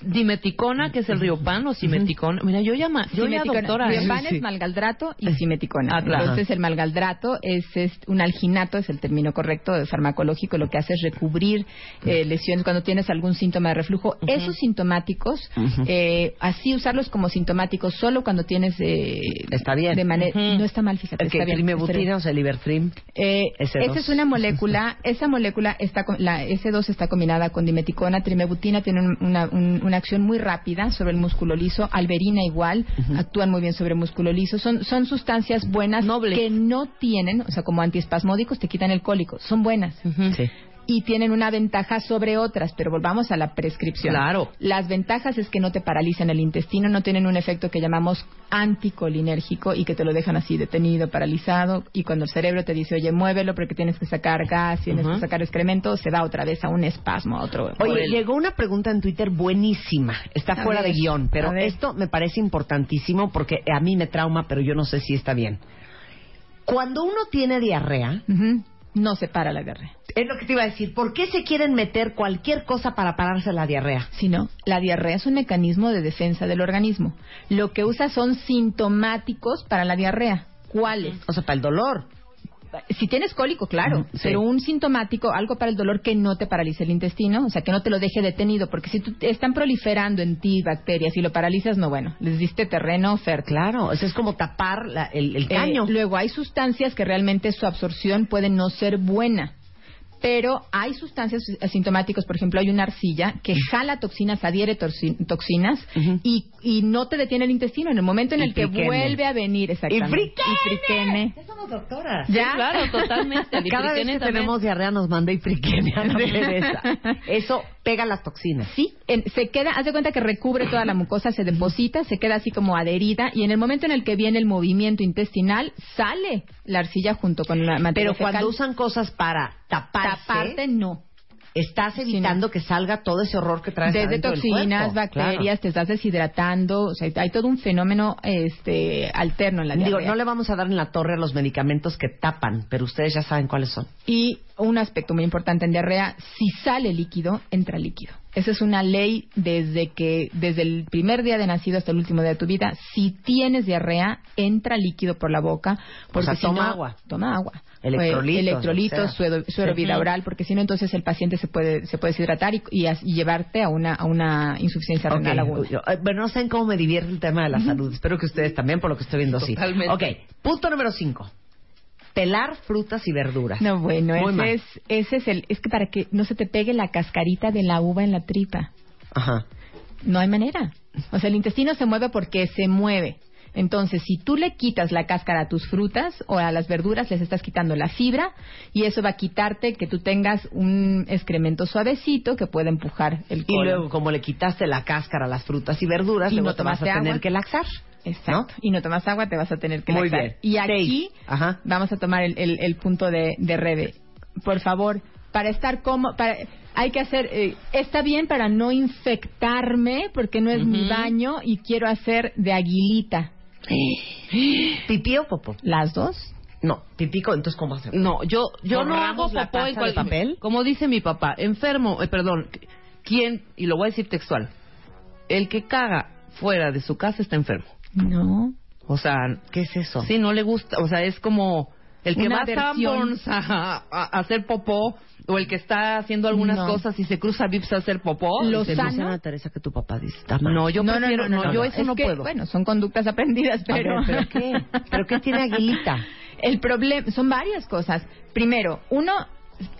[SPEAKER 4] dimeticona, que es el riopan, o simeticona. Mira, yo llama, yo ya doctora. ¿eh?
[SPEAKER 3] Riopan
[SPEAKER 4] Sí.
[SPEAKER 3] es malgaldrato y simeticona.
[SPEAKER 4] Ah, claro.
[SPEAKER 3] Entonces, el malgaldrato es, es un alginato, es el término correcto de farmacológico, lo que hace es recubrir eh, lesiones cuando tienes algún síntoma de reflujo. Esos sintomáticos, eh, así usarlos como sintomáticos solo cuando tienes... eh,
[SPEAKER 1] Está bien.
[SPEAKER 3] De manera. No está mal, fíjate.
[SPEAKER 1] El que
[SPEAKER 3] está bien.
[SPEAKER 1] trimebutina, o sea, el Ibertrim.
[SPEAKER 3] Eh,
[SPEAKER 1] S2.
[SPEAKER 3] esa es una molécula, esa molécula está con- la S2 está combinada con dimeticona, trimebutina tiene un- una, un- una acción muy rápida sobre el músculo liso, alberina igual, actúan muy bien sobre el músculo liso, son son sustancias buenas
[SPEAKER 4] Nobles.
[SPEAKER 3] que no tienen, o sea, como antiespasmódicos te quitan el cólico, son buenas.
[SPEAKER 1] Sí.
[SPEAKER 3] Y tienen una ventaja sobre otras, pero volvamos a la prescripción.
[SPEAKER 4] Claro.
[SPEAKER 3] Las ventajas es que no te paralizan el intestino, no tienen un efecto que llamamos anticolinérgico y que te lo dejan así detenido, paralizado. Y cuando el cerebro te dice, oye, muévelo porque tienes que sacar gas, tienes que sacar excremento, se va otra vez a un espasmo, a otro.
[SPEAKER 1] Oye,
[SPEAKER 3] el-
[SPEAKER 1] llegó una pregunta en Twitter buenísima. Está
[SPEAKER 3] A
[SPEAKER 1] fuera
[SPEAKER 3] ver,
[SPEAKER 1] de guion, pero esto me parece importantísimo porque a mí me trauma, pero yo no sé si está bien. Cuando uno tiene diarrea.
[SPEAKER 3] No se para la diarrea.
[SPEAKER 1] es lo que te iba a decir, ¿por qué se quieren meter cualquier cosa para pararse la diarrea?
[SPEAKER 3] sino la diarrea es un mecanismo de defensa del organismo. Lo que usa son sintomáticos para la diarrea. ¿Cuáles?
[SPEAKER 1] O sea, para el dolor.
[SPEAKER 3] Si tienes cólico, claro,
[SPEAKER 1] Sí.
[SPEAKER 3] pero un sintomático, algo para el dolor que no te paralice el intestino, o sea, que no te lo deje detenido, porque si tú, están proliferando en ti bacterias y lo paralizas, no, bueno, les diste terreno fértil.
[SPEAKER 1] Claro, eso es como tapar la- el, el
[SPEAKER 3] Eh,
[SPEAKER 1] caño.
[SPEAKER 3] luego hay sustancias que realmente su absorción puede no ser buena. Pero hay sustancias asintomáticas, por ejemplo, hay una arcilla que jala toxinas, adhiere toxinas y, y no te detiene el intestino. En el momento en
[SPEAKER 1] Y
[SPEAKER 3] el que
[SPEAKER 1] friquene.
[SPEAKER 3] vuelve a venir, exactamente.
[SPEAKER 1] friquene!
[SPEAKER 3] Y friquene.
[SPEAKER 1] Ya somos doctoras.
[SPEAKER 4] Claro, totalmente.
[SPEAKER 1] Cada vez que
[SPEAKER 4] también.
[SPEAKER 1] tenemos diarrea nos manda la Teresa. [LAUGHS] Eso pega las toxinas.
[SPEAKER 3] Sí, en- se queda, haz de cuenta que recubre toda la mucosa, se deposita, se queda así como adherida y en el momento en el que viene el movimiento intestinal, sale la arcilla junto con la materia
[SPEAKER 1] Pero cuando usan cosas para taparse,
[SPEAKER 3] taparte, no.
[SPEAKER 1] estás evitando que salga todo ese horror que traes
[SPEAKER 3] Desde
[SPEAKER 1] del
[SPEAKER 3] toxinas, bacterias, te estás deshidratando, o sea, hay todo un fenómeno este alterno en la
[SPEAKER 1] Claro. Digo,
[SPEAKER 3] diarrea.
[SPEAKER 1] no le vamos a dar en la torre a los medicamentos que tapan, pero ustedes ya saben cuáles son.
[SPEAKER 3] Y un aspecto muy importante en diarrea, si sale líquido, entra líquido. Esa es una ley desde que, desde el primer día de nacido hasta el último día de tu vida. Si tienes diarrea, entra líquido por la boca. Porque
[SPEAKER 1] sea,
[SPEAKER 3] si
[SPEAKER 1] toma
[SPEAKER 3] no-
[SPEAKER 1] agua.
[SPEAKER 3] Toma agua.
[SPEAKER 1] Electrolitos,
[SPEAKER 3] Eh, electrolitos,
[SPEAKER 1] o sea.
[SPEAKER 3] suero, suero
[SPEAKER 1] Ujú.
[SPEAKER 3] bilateral, porque si no, entonces el paciente se puede, se puede deshidratar y, y y llevarte a una, a una insuficiencia renal aguda.
[SPEAKER 1] eh, Bueno, no saben cómo me divierte el tema de la salud. Espero que ustedes también, por lo que estoy viendo, sí.
[SPEAKER 4] Totalmente.
[SPEAKER 1] Ok, punto número cinco. Pelar frutas y verduras.
[SPEAKER 3] No, bueno, ese es, ese es el, es que para que no se te pegue la cascarita de la uva en la tripa.
[SPEAKER 1] Ajá.
[SPEAKER 3] No hay manera. O sea, el intestino se mueve porque se mueve. Entonces, si tú le quitas la cáscara a tus frutas o a las verduras, les estás quitando la fibra y eso va a quitarte que tú tengas un excremento suavecito que pueda empujar el
[SPEAKER 1] Y
[SPEAKER 3] colon.
[SPEAKER 1] luego, como le quitaste la cáscara a las frutas y verduras,
[SPEAKER 3] Y
[SPEAKER 1] luego
[SPEAKER 3] no
[SPEAKER 1] te vas a
[SPEAKER 3] tomaste
[SPEAKER 1] tener
[SPEAKER 3] agua.
[SPEAKER 1] que laxar.
[SPEAKER 3] Exacto. Y no tomas agua, te vas a tener que
[SPEAKER 1] Muy
[SPEAKER 3] laxar.
[SPEAKER 1] bien.
[SPEAKER 3] Y aquí.
[SPEAKER 1] Ajá.
[SPEAKER 3] vamos a tomar el, el- el punto de, de Rebe. Por favor, para estar como, para, hay que hacer, eh, está bien para no infectarme porque no es mi baño y quiero hacer de aguilita.
[SPEAKER 1] ¿Pipí o popó?
[SPEAKER 3] Las dos.
[SPEAKER 1] No, pipí, entonces ¿cómo hacemos?
[SPEAKER 4] No, yo, yo no hago
[SPEAKER 1] ¿Borramos la
[SPEAKER 4] popó en cual-
[SPEAKER 1] papel?
[SPEAKER 4] Como dice mi papá, enfermo, eh, perdón, ¿quién? Y lo voy a decir textual. El que caga fuera de su casa está enfermo.
[SPEAKER 3] No.
[SPEAKER 4] O sea,
[SPEAKER 1] ¿Qué es eso?
[SPEAKER 4] sí, no le gusta. O sea, es como el que
[SPEAKER 3] Una
[SPEAKER 4] va a
[SPEAKER 3] versión.
[SPEAKER 4] A, a- a hacer popó o el que está haciendo algunas
[SPEAKER 3] No.
[SPEAKER 4] cosas y se cruza Vips a hacer popó.
[SPEAKER 3] Lo
[SPEAKER 4] dice,
[SPEAKER 3] sano-
[SPEAKER 1] Dice Ana Teresa que tu papá dice.
[SPEAKER 4] No, yo
[SPEAKER 3] no,
[SPEAKER 4] prefiero, no, yo eso
[SPEAKER 3] Es
[SPEAKER 4] no
[SPEAKER 3] que,
[SPEAKER 4] puedo.
[SPEAKER 3] Bueno, son conductas aprendidas, pero...
[SPEAKER 1] ver, ¿pero qué? [LAUGHS] ¿Pero qué tiene aguilita?
[SPEAKER 3] El problema, son varias cosas. Primero, uno,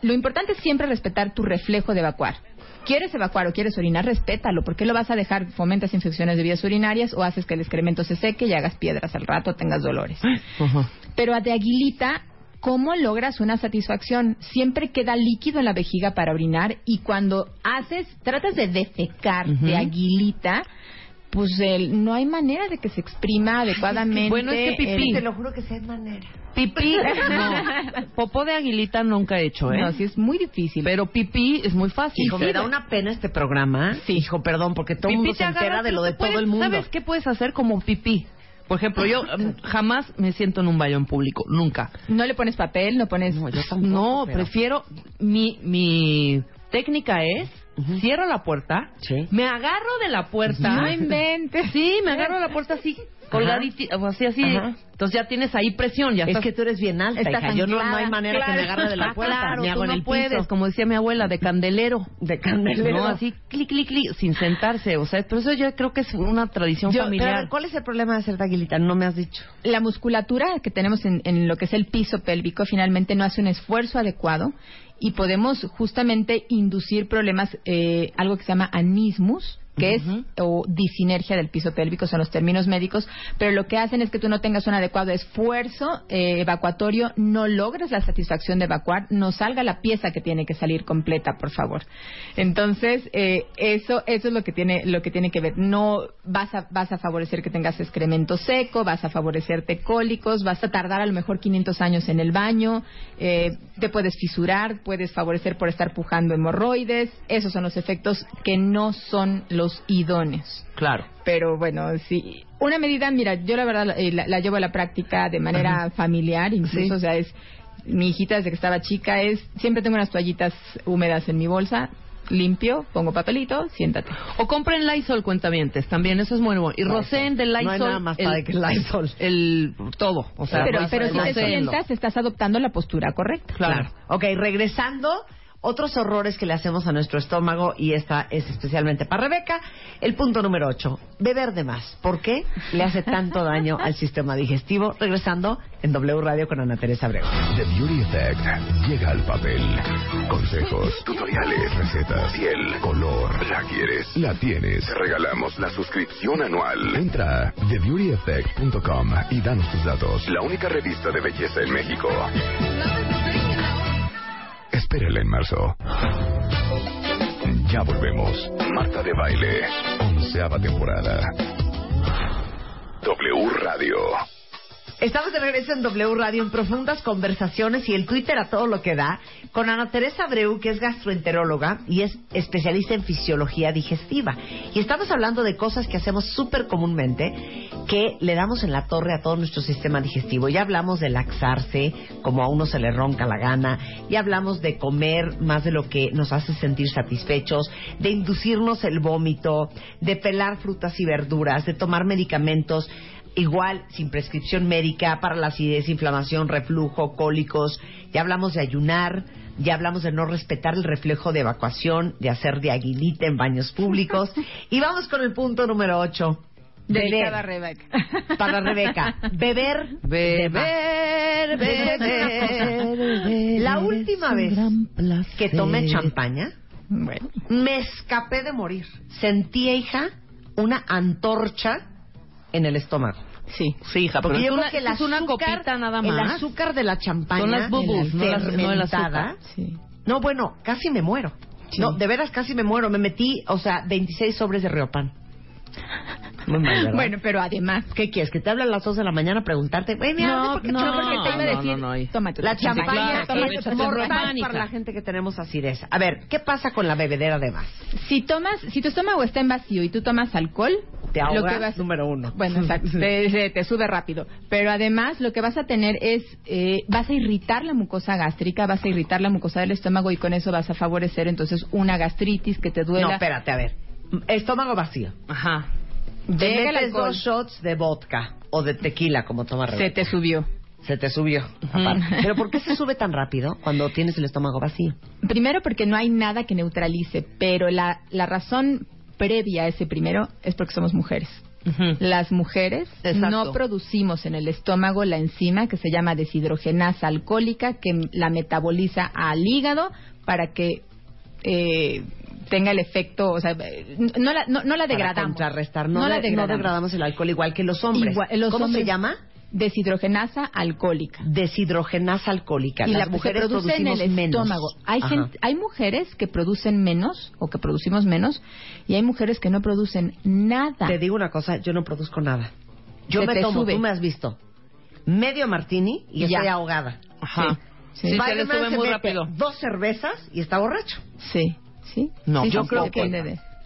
[SPEAKER 3] lo importante es siempre respetar tu reflejo de evacuar. ¿Quieres evacuar o quieres orinar? Respétalo. ¿Por qué lo vas a dejar? Fomentas infecciones de vías urinarias o haces que el excremento se seque y hagas piedras al rato, tengas dolores. Pero de aguilita, ¿cómo logras una satisfacción? Siempre queda líquido en la vejiga para orinar y cuando haces, tratas de defecar de aguilita, pues el- no hay manera de que se exprima adecuadamente.
[SPEAKER 4] Bueno, es que pipí.
[SPEAKER 3] el-
[SPEAKER 1] Te lo juro que sí hay manera.
[SPEAKER 4] Pipí, no. [LAUGHS] Popó de aguilita nunca he hecho, ¿eh?
[SPEAKER 3] No, sí es muy difícil.
[SPEAKER 4] Pero pipí es muy fácil.
[SPEAKER 1] Hijo, me da una pena este programa.
[SPEAKER 3] Sí.
[SPEAKER 1] Hijo, perdón, porque todo el mundo se
[SPEAKER 4] te
[SPEAKER 1] entera de lo de todo el mundo.
[SPEAKER 4] ¿Sabes qué puedes hacer como pipí? Por ejemplo, yo mm, jamás me siento en un baño en público, nunca.
[SPEAKER 3] No le pones papel, no pones...
[SPEAKER 1] No, yo [LAUGHS] tampoco,
[SPEAKER 4] No,
[SPEAKER 1] pero-
[SPEAKER 4] prefiero mi mi técnica es cierro la puerta,
[SPEAKER 1] Sí.
[SPEAKER 4] me agarro de la puerta.
[SPEAKER 3] No inventes.
[SPEAKER 4] Sí, me agarro de la puerta así, colgadita, o así, así.
[SPEAKER 1] Ajá.
[SPEAKER 4] Entonces ya tienes ahí presión, ya
[SPEAKER 1] Es
[SPEAKER 4] estás
[SPEAKER 1] que tú eres bien alta, hija. Yo no, no hay manera que me agarre de la
[SPEAKER 4] Ah,
[SPEAKER 1] puerta.
[SPEAKER 4] claro,
[SPEAKER 1] me
[SPEAKER 4] tú
[SPEAKER 1] hago en
[SPEAKER 4] no
[SPEAKER 1] el
[SPEAKER 4] puedes,
[SPEAKER 1] piso.
[SPEAKER 4] como decía mi abuela, de candelero.
[SPEAKER 1] De candelero.
[SPEAKER 4] No, así, clic, clic, clic, sin sentarse. O sea, pero eso yo creo que es una tradición
[SPEAKER 1] Yo-
[SPEAKER 4] familiar.
[SPEAKER 1] pero, ¿Cuál es el problema de ser taguilita? No me has dicho.
[SPEAKER 3] La musculatura que tenemos en, en lo que es el piso pélvico finalmente no hace un esfuerzo adecuado y podemos justamente inducir problemas, eh, algo que se llama anismus, que es o disinergia del piso pélvico, son los términos médicos, pero lo que hacen es que tú no tengas un adecuado esfuerzo eh, evacuatorio, no logres la satisfacción de evacuar, no salga la pieza que tiene que salir completa, por favor. Entonces, eh, eso eso es lo que tiene lo que tiene que ver. No vas a vas a favorecer que tengas excremento seco, vas a favorecerte cólicos, vas a tardar a lo mejor 500 años en el baño, eh, te puedes fisurar, puedes favorecer por estar pujando hemorroides. Esos son los efectos que no son los idóneos.
[SPEAKER 4] Claro.
[SPEAKER 3] Pero bueno, sí. Una medida, mira, yo la verdad eh, la, la llevo a la práctica de manera familiar, incluso,
[SPEAKER 1] Sí.
[SPEAKER 3] o sea, es mi hijita desde que estaba chica es siempre tengo unas toallitas húmedas en mi bolsa, limpio, pongo papelito, siéntate.
[SPEAKER 4] O compren Lysol cuentavientes, también, eso es muy bueno. Y Rosén del
[SPEAKER 1] No hay
[SPEAKER 4] Lysol.
[SPEAKER 1] nada más padre que el Lysol.
[SPEAKER 4] El, todo, o sea,
[SPEAKER 3] pero pero si te sientas, estás adoptando la postura correcta.
[SPEAKER 4] Claro.
[SPEAKER 1] Ok, regresando, otros horrores que le hacemos a nuestro estómago, y esta es especialmente para Rebeca. El punto número 8, beber de más. ¿Por qué le hace tanto daño al sistema digestivo? Regresando en W Radio con Ana Teresa Abreu.
[SPEAKER 2] The Beauty Effect llega al papel. Consejos, tutoriales, recetas, piel, color. ¿La quieres? La tienes. Te regalamos la suscripción anual. Entra a TheBeautyEffect.com y danos tus datos. La única revista de belleza en México. Espérala en marzo. Ya volvemos. Marta de Baile, onceava temporada. W Radio.
[SPEAKER 1] Estamos de regreso en W Radio en profundas conversaciones y el Twitter a todo lo que da con Ana Teresa Abreu, que es gastroenteróloga y es especialista en fisiología digestiva. Y estamos hablando de cosas que hacemos súper comúnmente que le damos en la torre a todo nuestro sistema digestivo. Ya hablamos de laxarse, como a uno se le ronca la gana. Ya hablamos de comer más de lo que nos hace sentir satisfechos, de inducirnos el vómito, de pelar frutas y verduras, de tomar medicamentos igual sin prescripción médica para la acidez, inflamación, reflujo, cólicos. Ya hablamos de ayunar, ya hablamos de no respetar el reflejo de evacuación, de hacer de aguilita en baños públicos. [LAUGHS] Y vamos con el punto número 8.
[SPEAKER 3] Dedicada a Rebeca.
[SPEAKER 1] Para Rebeca. Beber.
[SPEAKER 4] Beber, beber, beber.
[SPEAKER 1] La última vez que tomé champaña,
[SPEAKER 3] Bueno,
[SPEAKER 1] me escapé de morir. Sentí, hija, una antorcha en el estómago.
[SPEAKER 3] sí.
[SPEAKER 4] Sí, hija,
[SPEAKER 1] Porque
[SPEAKER 4] es
[SPEAKER 1] yo
[SPEAKER 4] una,
[SPEAKER 1] creo que el
[SPEAKER 4] es una
[SPEAKER 1] azúcar,
[SPEAKER 4] copita nada
[SPEAKER 1] el
[SPEAKER 4] más.
[SPEAKER 1] azúcar de la champaña,
[SPEAKER 4] Son las bubus, no las- no el azúcar.
[SPEAKER 3] Sí.
[SPEAKER 1] No, bueno, casi me muero.
[SPEAKER 3] Sí.
[SPEAKER 1] No, de veras casi me muero. Me metí, o sea, 26 sobres de Riopan. Muy mal.
[SPEAKER 3] Bueno, pero además
[SPEAKER 1] ¿qué quieres? ¿Que te hable a las 2 de la mañana a preguntarte? Güey, mira,
[SPEAKER 3] no,
[SPEAKER 1] ¿por qué
[SPEAKER 3] no, porque te iba a
[SPEAKER 4] no,
[SPEAKER 3] decir,
[SPEAKER 4] no, no.
[SPEAKER 3] tómate
[SPEAKER 1] La champaña
[SPEAKER 4] claro, tómate
[SPEAKER 1] es mortal para la gente que tenemos acidez. A ver, ¿qué pasa con la bebedera de más?
[SPEAKER 3] Si tomas, si tu estómago está en vacío y tú tomas alcohol,
[SPEAKER 1] Te
[SPEAKER 3] lo
[SPEAKER 1] ahoga,
[SPEAKER 3] que vas-
[SPEAKER 1] número uno.
[SPEAKER 3] Bueno, exacto, [LAUGHS] te, se- te sube rápido. Pero además lo que vas a tener es, eh, vas a irritar la mucosa gástrica, vas a irritar la mucosa del estómago y con eso vas a favorecer entonces una gastritis que te duela.
[SPEAKER 1] No, espérate, a ver. Estómago vacío.
[SPEAKER 4] Ajá.
[SPEAKER 3] El
[SPEAKER 1] metes dos shots de vodka o de tequila, como toma
[SPEAKER 3] Se
[SPEAKER 1] Rebeca.
[SPEAKER 3] te subió.
[SPEAKER 1] Se te subió. aparte. [LAUGHS] Pero ¿por qué se sube tan rápido cuando tienes el estómago vacío?
[SPEAKER 3] Primero porque no hay nada que neutralice, pero la, la razón previa a ese primero es porque somos mujeres. Las mujeres
[SPEAKER 4] Exacto.
[SPEAKER 3] no producimos en el estómago la enzima que se llama deshidrogenasa alcohólica que la metaboliza al hígado para que eh, tenga el efecto, o sea, no la, no, no la
[SPEAKER 1] Para
[SPEAKER 3] degradamos.
[SPEAKER 1] contrarrestar. No,
[SPEAKER 3] no la
[SPEAKER 1] de- no
[SPEAKER 3] degradamos.
[SPEAKER 1] degradamos el alcohol igual que los hombres.
[SPEAKER 3] Igual- los
[SPEAKER 1] ¿Cómo
[SPEAKER 3] hombres-
[SPEAKER 1] se llama?
[SPEAKER 3] Deshidrogenasa alcohólica.
[SPEAKER 1] Deshidrogenasa alcohólica.
[SPEAKER 3] Y
[SPEAKER 1] Las
[SPEAKER 3] la
[SPEAKER 1] mujeres
[SPEAKER 3] produce en el
[SPEAKER 1] menos.
[SPEAKER 3] estómago. Hay, gente- hay mujeres que producen menos o que producimos menos y hay mujeres que no producen nada.
[SPEAKER 1] Te digo una cosa, yo no produzco nada. Yo
[SPEAKER 3] Se
[SPEAKER 1] me
[SPEAKER 3] te
[SPEAKER 1] tomo,
[SPEAKER 3] sube.
[SPEAKER 1] tú me has visto, medio martini y
[SPEAKER 3] ya.
[SPEAKER 1] estoy ahogada.
[SPEAKER 4] Ajá.
[SPEAKER 3] Sí.
[SPEAKER 4] Sí, se le
[SPEAKER 1] Spider-Man
[SPEAKER 4] sube
[SPEAKER 1] se
[SPEAKER 4] muy
[SPEAKER 1] mete
[SPEAKER 4] rápido.
[SPEAKER 1] Dos cervezas y está borracho.
[SPEAKER 3] Sí, sí.
[SPEAKER 4] No,
[SPEAKER 3] Sí,
[SPEAKER 1] yo creo que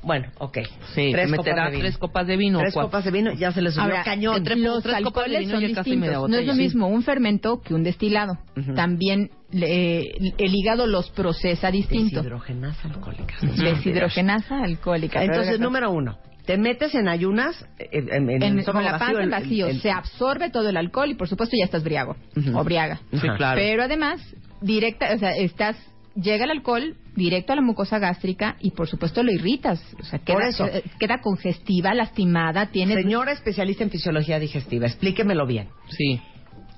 [SPEAKER 1] Bueno, ok.
[SPEAKER 4] Sí,
[SPEAKER 1] tres
[SPEAKER 4] meterá
[SPEAKER 1] copas de vino.
[SPEAKER 4] tres copas de vino.
[SPEAKER 1] Tres
[SPEAKER 4] cuatro.
[SPEAKER 1] copas de vino, ya se les subió
[SPEAKER 3] Ahora,
[SPEAKER 1] cañón.
[SPEAKER 4] entre-
[SPEAKER 3] los
[SPEAKER 4] tres copas de vino
[SPEAKER 3] son
[SPEAKER 4] y casi media
[SPEAKER 3] distintos. No es lo mismo un fermento que un destilado. También le- el hígado los procesa distinto.
[SPEAKER 1] Deshidrogenasa alcohólica.
[SPEAKER 3] Deshidrogenasa alcohólica.
[SPEAKER 1] Entonces, número uno, te metes en ayunas, eh, en, en, en
[SPEAKER 3] con la
[SPEAKER 1] vacío,
[SPEAKER 3] panza en vacío
[SPEAKER 1] el-
[SPEAKER 3] se absorbe todo el alcohol y por supuesto ya estás briago
[SPEAKER 1] Ujú.
[SPEAKER 3] o briaga.
[SPEAKER 4] Sí, claro.
[SPEAKER 3] Pero además, directa, o sea, estás llega el alcohol directo a la mucosa gástrica y por supuesto lo irritas, o sea, queda,
[SPEAKER 1] Por eso.
[SPEAKER 3] eh, queda congestiva, lastimada, tienes
[SPEAKER 1] Señora especialista en fisiología digestiva, explíquemelo bien.
[SPEAKER 4] Sí.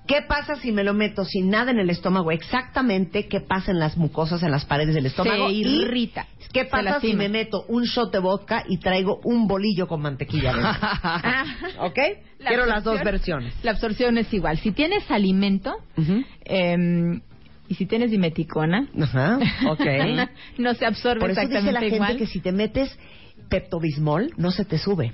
[SPEAKER 1] ¿Qué pasa si me lo meto sin nada en el estómago? Exactamente qué pasa en las mucosas, en las paredes del estómago.
[SPEAKER 3] se
[SPEAKER 1] Y
[SPEAKER 3] irrita.
[SPEAKER 1] ¿Qué
[SPEAKER 3] se
[SPEAKER 1] pasa si me meto un shot de vodka y traigo un bolillo con mantequilla? [LAUGHS]
[SPEAKER 3] Ah,
[SPEAKER 1] ¿Ok?
[SPEAKER 3] la
[SPEAKER 1] Quiero las dos
[SPEAKER 3] absorción-
[SPEAKER 1] versiones.
[SPEAKER 3] La absorción es igual. Si tienes alimento em, y si tienes dimeticona,
[SPEAKER 1] Ajá, [LAUGHS]
[SPEAKER 3] no se absorbe
[SPEAKER 1] Por eso dice
[SPEAKER 3] exactamente
[SPEAKER 1] la gente
[SPEAKER 3] igual.
[SPEAKER 1] que si te metes Peptobismol, no se te sube.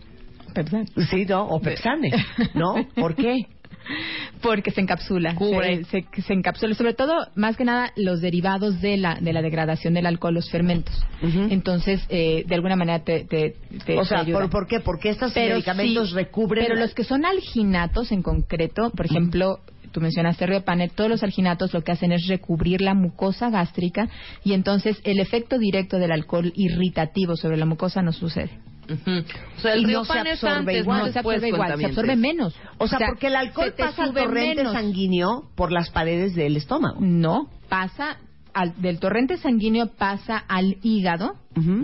[SPEAKER 3] Perdón.
[SPEAKER 1] Sí, ¿no? O Pepsane, ¿no? ¿Por qué? [LAUGHS]
[SPEAKER 3] Porque se encapsula.
[SPEAKER 4] Cubre.
[SPEAKER 3] Se, se- se encapsula. Sobre todo, más que nada, los derivados de la, de la degradación del alcohol, los fermentos. Entonces, eh, de alguna manera te, te, te-
[SPEAKER 1] O
[SPEAKER 3] te
[SPEAKER 1] sea,
[SPEAKER 3] ayuda.
[SPEAKER 1] ¿por, por qué? Porque estos
[SPEAKER 3] Pero
[SPEAKER 1] medicamentos
[SPEAKER 3] sí,
[SPEAKER 1] recubren...
[SPEAKER 3] Pero los que son alginatos en concreto, por ejemplo, tú mencionaste Riopanet, todos los alginatos lo que hacen es recubrir la mucosa gástrica y entonces el efecto directo del alcohol irritativo sobre la mucosa no sucede.
[SPEAKER 4] Ujú. O sea, el
[SPEAKER 1] Y
[SPEAKER 4] río
[SPEAKER 1] no
[SPEAKER 4] es
[SPEAKER 1] absorbe
[SPEAKER 4] antes,
[SPEAKER 1] igual.
[SPEAKER 4] no
[SPEAKER 3] se
[SPEAKER 4] después,
[SPEAKER 3] absorbe igual, se absorbe menos.
[SPEAKER 1] O sea, porque el
[SPEAKER 3] se
[SPEAKER 1] alcohol
[SPEAKER 3] te
[SPEAKER 1] pasa al torrente
[SPEAKER 3] menos.
[SPEAKER 1] sanguíneo por las paredes del estómago.
[SPEAKER 3] No, pasa al- del torrente sanguíneo pasa al hígado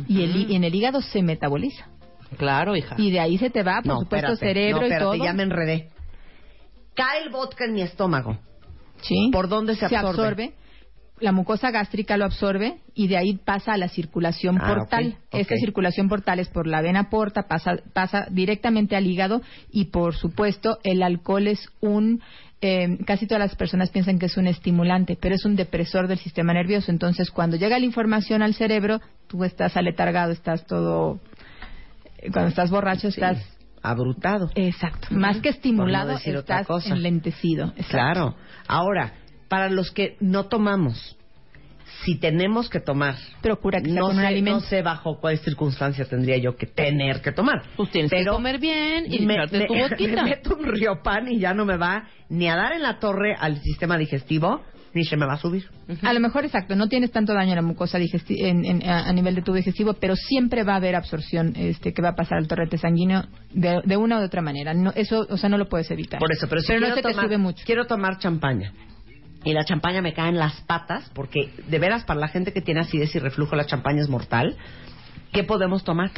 [SPEAKER 3] y el, hí- en el hígado se metaboliza.
[SPEAKER 4] Claro, hija.
[SPEAKER 3] Y de ahí se te va, por
[SPEAKER 1] No,
[SPEAKER 3] supuesto,
[SPEAKER 1] espérate,
[SPEAKER 3] cerebro
[SPEAKER 1] no,
[SPEAKER 3] y
[SPEAKER 1] espérate,
[SPEAKER 3] todo.
[SPEAKER 1] ya me enredé. Cae el vodka en mi estómago.
[SPEAKER 3] Sí.
[SPEAKER 1] ¿Por dónde se absorbe?
[SPEAKER 3] La mucosa gástrica lo absorbe y de ahí pasa a la circulación
[SPEAKER 1] Ah,
[SPEAKER 3] portal.
[SPEAKER 1] ok, ok.
[SPEAKER 3] Esta circulación portal es por la vena porta, pasa, pasa directamente al hígado y, por supuesto, el alcohol es un. eh, casi todas las personas piensan que es un estimulante, pero es un depresor del sistema nervioso. Entonces, cuando llega la información al cerebro, tú estás aletargado, estás todo. eh, Cuando estás borracho, estás.
[SPEAKER 1] Abrutado.
[SPEAKER 3] Exacto. Más que estimulado,
[SPEAKER 1] decir otra
[SPEAKER 3] estás
[SPEAKER 1] cosa.
[SPEAKER 3] enlentecido. Exacto.
[SPEAKER 1] Claro. Ahora, para los que no tomamos, si tenemos que tomar,
[SPEAKER 3] Procura que sea
[SPEAKER 1] no
[SPEAKER 3] con un
[SPEAKER 1] sé,
[SPEAKER 3] alimento.
[SPEAKER 1] no sé bajo cuál circunstancia tendría yo que tener que tomar.
[SPEAKER 4] Pues tienes
[SPEAKER 1] Pero
[SPEAKER 4] que comer bien y
[SPEAKER 1] me,
[SPEAKER 4] tu [LAUGHS] boquita.
[SPEAKER 1] me meto un riopan y ya no me va ni a dar en la torre al sistema digestivo, ni se me va a subir.
[SPEAKER 3] A lo mejor, exacto, no tienes tanto daño en la mucosa en- en- a, nivel de tubo digestivo, pero siempre va a haber absorción este, que va a pasar al torrente sanguíneo de, de una u otra manera. No, eso, o sea, no lo puedes evitar.
[SPEAKER 1] Por eso, pero si
[SPEAKER 3] no
[SPEAKER 1] quiero
[SPEAKER 3] se te
[SPEAKER 1] tomar,
[SPEAKER 3] sube mucho.
[SPEAKER 1] quiero tomar champaña y la champaña me cae en las patas, porque de veras para la gente que tiene acidez y reflujo la champaña es mortal, ¿qué podemos tomar?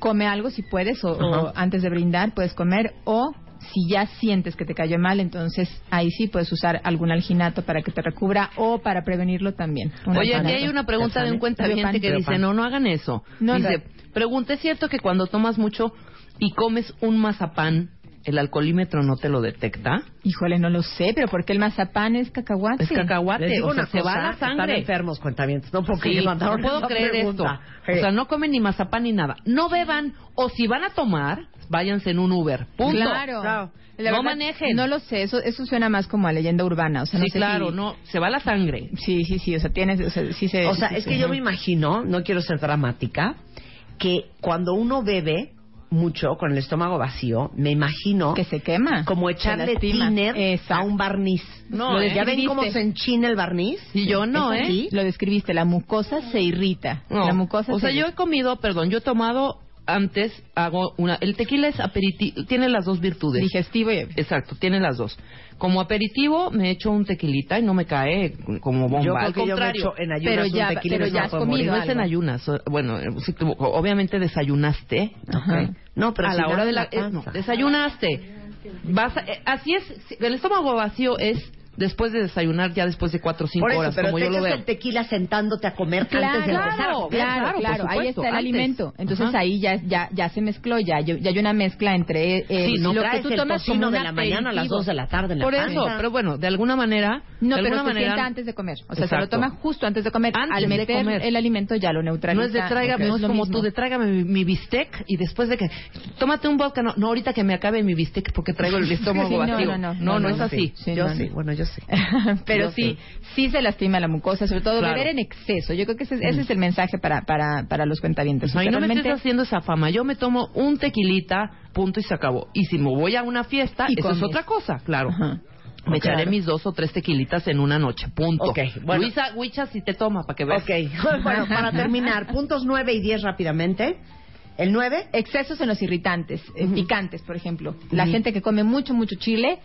[SPEAKER 3] Come algo si puedes, o, o antes de brindar puedes comer, o si ya sientes que te cayó mal, entonces ahí sí puedes usar algún alginato para que te recubra o para prevenirlo también. Un
[SPEAKER 4] Oye, aquí hay una pregunta de un cuentaviente que dice, no, no hagan eso.
[SPEAKER 3] No,
[SPEAKER 4] dice,
[SPEAKER 3] no.
[SPEAKER 4] pregunta, ¿es cierto que cuando tomas mucho y comes un mazapán, el alcoholímetro no te lo detecta?
[SPEAKER 3] Híjole, no lo sé, pero ¿por qué el mazapán es cacahuate?
[SPEAKER 4] Es cacahuate,
[SPEAKER 1] Les digo
[SPEAKER 4] o sea,
[SPEAKER 1] una
[SPEAKER 4] se
[SPEAKER 1] cosa,
[SPEAKER 4] va la
[SPEAKER 1] están
[SPEAKER 4] sangre.
[SPEAKER 1] enfermos cuentavientes, no
[SPEAKER 4] Sí,
[SPEAKER 1] creer,
[SPEAKER 4] no puedo creer
[SPEAKER 1] pregunta.
[SPEAKER 4] esto. O sea, no comen ni mazapán ni nada. No beban, o si van a tomar, váyanse en un Uber. Punto.
[SPEAKER 3] Claro.
[SPEAKER 1] Claro.
[SPEAKER 3] La
[SPEAKER 4] No
[SPEAKER 3] verdad,
[SPEAKER 4] manejen.
[SPEAKER 3] No lo sé, eso, eso suena más como a leyenda urbana. O sea, no
[SPEAKER 4] sí,
[SPEAKER 3] sé
[SPEAKER 4] claro,
[SPEAKER 3] si-
[SPEAKER 4] no, se va la sangre.
[SPEAKER 3] Sí, sí, sí, o sea, tienes, o sea, sí se...
[SPEAKER 1] O sea,
[SPEAKER 3] sí
[SPEAKER 1] es que yo me imagino, no quiero ser dramática, que cuando uno bebe mucho con el estómago vacío, me imagino
[SPEAKER 3] Que se quema.
[SPEAKER 1] como echarle tiner a un barniz.
[SPEAKER 4] No,
[SPEAKER 1] Lo
[SPEAKER 4] ¿eh?
[SPEAKER 1] ¿Ya ven cómo se enchina el barniz?
[SPEAKER 4] Y yo no,
[SPEAKER 1] ¿Es
[SPEAKER 4] ¿eh?
[SPEAKER 3] Lo describiste, la mucosa se irrita.
[SPEAKER 4] No.
[SPEAKER 3] La mucosa
[SPEAKER 4] o
[SPEAKER 3] se
[SPEAKER 4] sea, yo he comido, perdón, yo he tomado antes, hago una... El tequila es aperitivo, tiene las dos virtudes.
[SPEAKER 3] digestivo y...
[SPEAKER 4] Exacto, tiene las dos. Como aperitivo me echo un tequilita y no me cae como bomba.
[SPEAKER 1] Yo creo
[SPEAKER 4] Al
[SPEAKER 1] que yo me
[SPEAKER 4] contrario.
[SPEAKER 1] echo en ayunas
[SPEAKER 3] Pero
[SPEAKER 1] un
[SPEAKER 3] ya-
[SPEAKER 1] tequila y
[SPEAKER 3] pero ya has comido
[SPEAKER 4] no es en ayunas. Bueno, eh, sí, tú- obviamente desayunaste.
[SPEAKER 3] Ajá.
[SPEAKER 4] ¿ok?
[SPEAKER 1] No, pero
[SPEAKER 4] a
[SPEAKER 1] si
[SPEAKER 4] la hora de la,
[SPEAKER 1] la
[SPEAKER 4] eh, no, desayunaste. Vas eh, así es. El estómago vacío es después de desayunar, ya después de cuatro o cinco
[SPEAKER 1] Por eso,
[SPEAKER 4] horas,
[SPEAKER 1] pero
[SPEAKER 4] como
[SPEAKER 1] te
[SPEAKER 4] yo lo veo.
[SPEAKER 1] el tequila sentándote a comer
[SPEAKER 3] Claro,
[SPEAKER 1] antes de empezar
[SPEAKER 3] claro, claro,
[SPEAKER 4] claro, por
[SPEAKER 3] claro, ahí
[SPEAKER 4] supuesto,
[SPEAKER 3] está el
[SPEAKER 4] antes.
[SPEAKER 3] alimento. Entonces
[SPEAKER 4] Ajá.
[SPEAKER 3] ahí ya, ya, ya se mezcló, ya, ya hay una mezcla entre eh,
[SPEAKER 1] Sí, no
[SPEAKER 3] lo que tú
[SPEAKER 1] el
[SPEAKER 3] tomas como
[SPEAKER 1] de la mañana a las. 2 de la tarde en la
[SPEAKER 4] Por
[SPEAKER 1] panza.
[SPEAKER 4] eso, pero bueno, de alguna manera.
[SPEAKER 3] No,
[SPEAKER 4] de
[SPEAKER 3] pero
[SPEAKER 4] alguna
[SPEAKER 3] se
[SPEAKER 4] manera,
[SPEAKER 3] sienta antes de comer. O sea, se lo toma justo antes de comer.
[SPEAKER 4] Antes
[SPEAKER 3] Al
[SPEAKER 4] de
[SPEAKER 3] meter
[SPEAKER 4] comer.
[SPEAKER 3] el alimento ya lo neutraliza.
[SPEAKER 4] No es de tráigame, no es
[SPEAKER 3] lo
[SPEAKER 4] como
[SPEAKER 3] mismo.
[SPEAKER 4] tú de tráigame mi, mi bistec y después de que tómate un vodka, no, no ahorita que me acabe mi bistec porque traigo el [LAUGHS] estómago vacío.
[SPEAKER 3] no, no,
[SPEAKER 4] no,
[SPEAKER 3] no,
[SPEAKER 4] es así.
[SPEAKER 3] sí.
[SPEAKER 1] yo sí,
[SPEAKER 3] no.
[SPEAKER 1] bueno, yo [LAUGHS]
[SPEAKER 3] Pero
[SPEAKER 1] Yo
[SPEAKER 3] sí, sí se lastima la mucosa, sobre todo
[SPEAKER 4] Claro.
[SPEAKER 3] beber en exceso. Yo creo que ese, es- ese es el mensaje para, para, para los cuentavientes.
[SPEAKER 4] No, y no me estés haciendo esa fama. Yo me tomo un tequilita, punto y se acabó. Y si me voy a una fiesta,
[SPEAKER 3] Y
[SPEAKER 4] eso es otra cosa, claro.
[SPEAKER 3] Ajá.
[SPEAKER 4] Me
[SPEAKER 3] Claro.
[SPEAKER 4] echaré mis dos o tres tequilitas en una noche, punto.
[SPEAKER 1] Ok, bueno.
[SPEAKER 4] Luisa Huicha si te toma, para que veas.
[SPEAKER 1] Ok, [LAUGHS] bueno, para terminar, puntos 9 y 10 rápidamente. El 9,
[SPEAKER 3] Excesos en los irritantes, eh, picantes, por ejemplo. La gente que come mucho, mucho chile.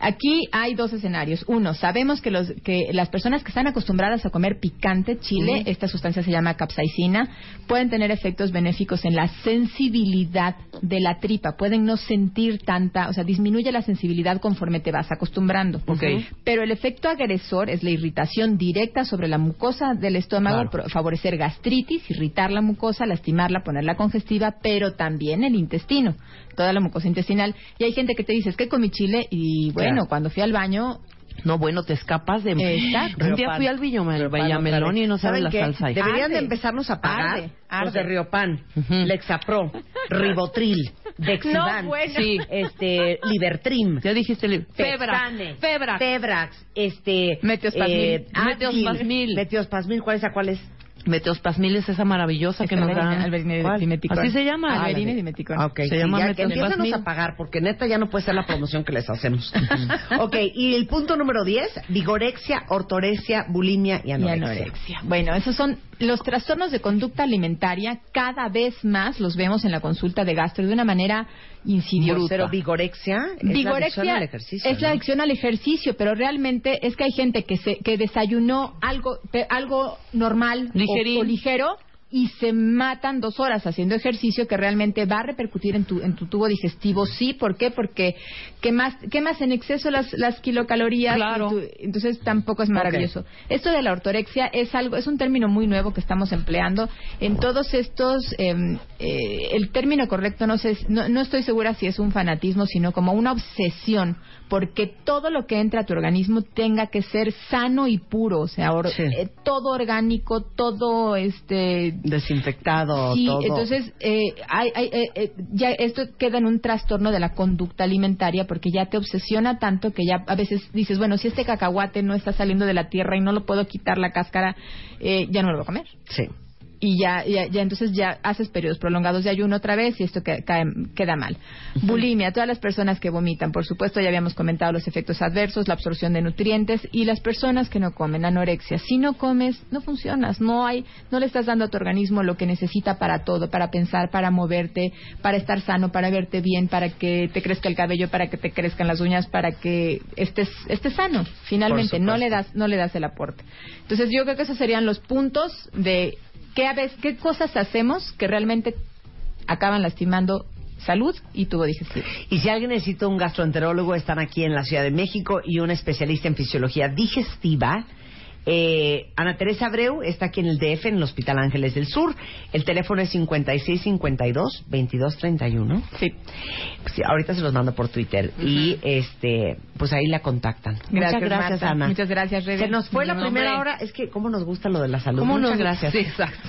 [SPEAKER 3] Aquí hay dos escenarios. Uno, sabemos que, los, que las personas que están acostumbradas a comer picante, chile, esta sustancia se llama capsaicina, pueden tener efectos benéficos en la sensibilidad de la tripa. Pueden no sentir tanta, o sea, disminuye la sensibilidad conforme te vas acostumbrando.
[SPEAKER 4] Ok.
[SPEAKER 3] Pero el efecto agresor es la irritación directa sobre la mucosa del estómago,
[SPEAKER 1] Claro.
[SPEAKER 3] favorecer gastritis, irritar la mucosa, lastimarla, ponerla congestiva, pero también el intestino, toda la mucosa intestinal. Y hay gente que te dice, es que comí chile y bueno,
[SPEAKER 1] Claro.
[SPEAKER 3] cuando fui al baño,
[SPEAKER 4] No, bueno, te escapas de...
[SPEAKER 3] Exacto. [LAUGHS]
[SPEAKER 4] Un día fui al Villamelón y no saben la
[SPEAKER 1] qué?
[SPEAKER 4] salsa ahí.
[SPEAKER 1] Deberían de
[SPEAKER 3] Arde.
[SPEAKER 1] empezarnos a pagar
[SPEAKER 3] Arde,
[SPEAKER 1] los de
[SPEAKER 3] arde.
[SPEAKER 1] Riopan,
[SPEAKER 4] Ujú.
[SPEAKER 1] Lexapro, Ribotril, Dexivan,
[SPEAKER 3] No, bueno.
[SPEAKER 4] Sí.
[SPEAKER 1] este, Libertrim,
[SPEAKER 4] Ya dijiste... li- Febra.
[SPEAKER 1] Pexane,
[SPEAKER 4] Febra.
[SPEAKER 1] Febrax, este,
[SPEAKER 3] Meteospasmil.
[SPEAKER 1] eh,
[SPEAKER 4] Meteospasmil.
[SPEAKER 1] Meteospasmil, ¿cuál es a cuál es?
[SPEAKER 4] Meteospasmil es esa maravillosa que nos da...
[SPEAKER 3] Alberine dimeticón.
[SPEAKER 4] Así se llama.
[SPEAKER 3] Alberine
[SPEAKER 1] Ah,
[SPEAKER 3] dimeticón.
[SPEAKER 1] Ah, ok,
[SPEAKER 4] Se
[SPEAKER 1] sí,
[SPEAKER 4] llama
[SPEAKER 1] ya, que a pagar, porque neta ya no puede ser la promoción que les hacemos. [LAUGHS] ok, y el punto número 10, vigorexia, ortorexia, bulimia y
[SPEAKER 3] Y
[SPEAKER 1] anorexia.
[SPEAKER 3] anorexia. Bueno, esos son los trastornos de conducta alimentaria. Cada vez más los vemos en la consulta de gastro de una manera insidiosa.
[SPEAKER 1] Pero vigorexia es la adicción
[SPEAKER 3] Vigorexia
[SPEAKER 1] al ejercicio.
[SPEAKER 3] es la adicción al ejercicio, pero realmente es que hay gente que se que desayunó algo algo normal ligero y se matan dos horas haciendo ejercicio que realmente va a repercutir en tu en tu tubo digestivo. Sí, ¿por qué? Porque quemas quemas en exceso las las kilocalorías.
[SPEAKER 4] Claro.
[SPEAKER 3] tu- entonces tampoco es maravilloso. Esto de la ortorexia es algo es un término muy nuevo que estamos empleando en todos estos. em, eh, el término correcto no sé, no, no estoy segura si es un fanatismo, sino como una obsesión, porque todo lo que entra a tu organismo tenga que ser sano y puro, o sea, or-
[SPEAKER 1] Sí.
[SPEAKER 3] eh, todo orgánico, todo este
[SPEAKER 1] Desinfectado,
[SPEAKER 3] Sí,
[SPEAKER 1] todo.
[SPEAKER 3] entonces eh, hay, hay, eh, eh, ya esto queda en un trastorno de la conducta alimentaria porque ya te obsesiona tanto que ya a veces dices, bueno, si este cacahuate no está saliendo de la tierra y no lo puedo quitar la cáscara, eh, ya no lo voy a comer.
[SPEAKER 1] Sí.
[SPEAKER 3] Y ya, ya, ya entonces ya haces periodos prolongados de ayuno otra vez y esto que- cae- queda mal. Bulimia, todas las personas que vomitan, por supuesto, ya habíamos comentado los efectos adversos, la absorción de nutrientes y las personas que no comen, anorexia. Si no comes, no funcionas, no hay, no le estás dando a tu organismo lo que necesita para todo, para pensar, para moverte, para estar sano, para verte bien, para que te crezca el cabello, para que te crezcan las uñas, para que estés, estés sano. Finalmente, no le das, no le das el aporte. Entonces yo creo que esos serían los puntos de qué, a veces, qué cosas hacemos que realmente acaban lastimando salud y tubo digestivo.
[SPEAKER 1] Y si alguien necesita un gastroenterólogo, están aquí en la Ciudad de México y un especialista en fisiología digestiva. Eh, Ana Teresa Abreu está aquí en el DF, en el Hospital Ángeles del Sur. El teléfono es 5652-2231.
[SPEAKER 3] Sí.
[SPEAKER 1] Sí, ahorita se los mando por Twitter. Y este pues ahí la contactan. Muchas gracias,
[SPEAKER 3] Marta.
[SPEAKER 1] Ana.
[SPEAKER 3] Muchas gracias, Rebe.
[SPEAKER 1] Se nos fue la primera hora. Es que, ¿cómo nos gusta lo de la salud?
[SPEAKER 4] ¿Cómo
[SPEAKER 1] Muchas
[SPEAKER 4] nos-
[SPEAKER 1] gracias.
[SPEAKER 4] Sí, exacto.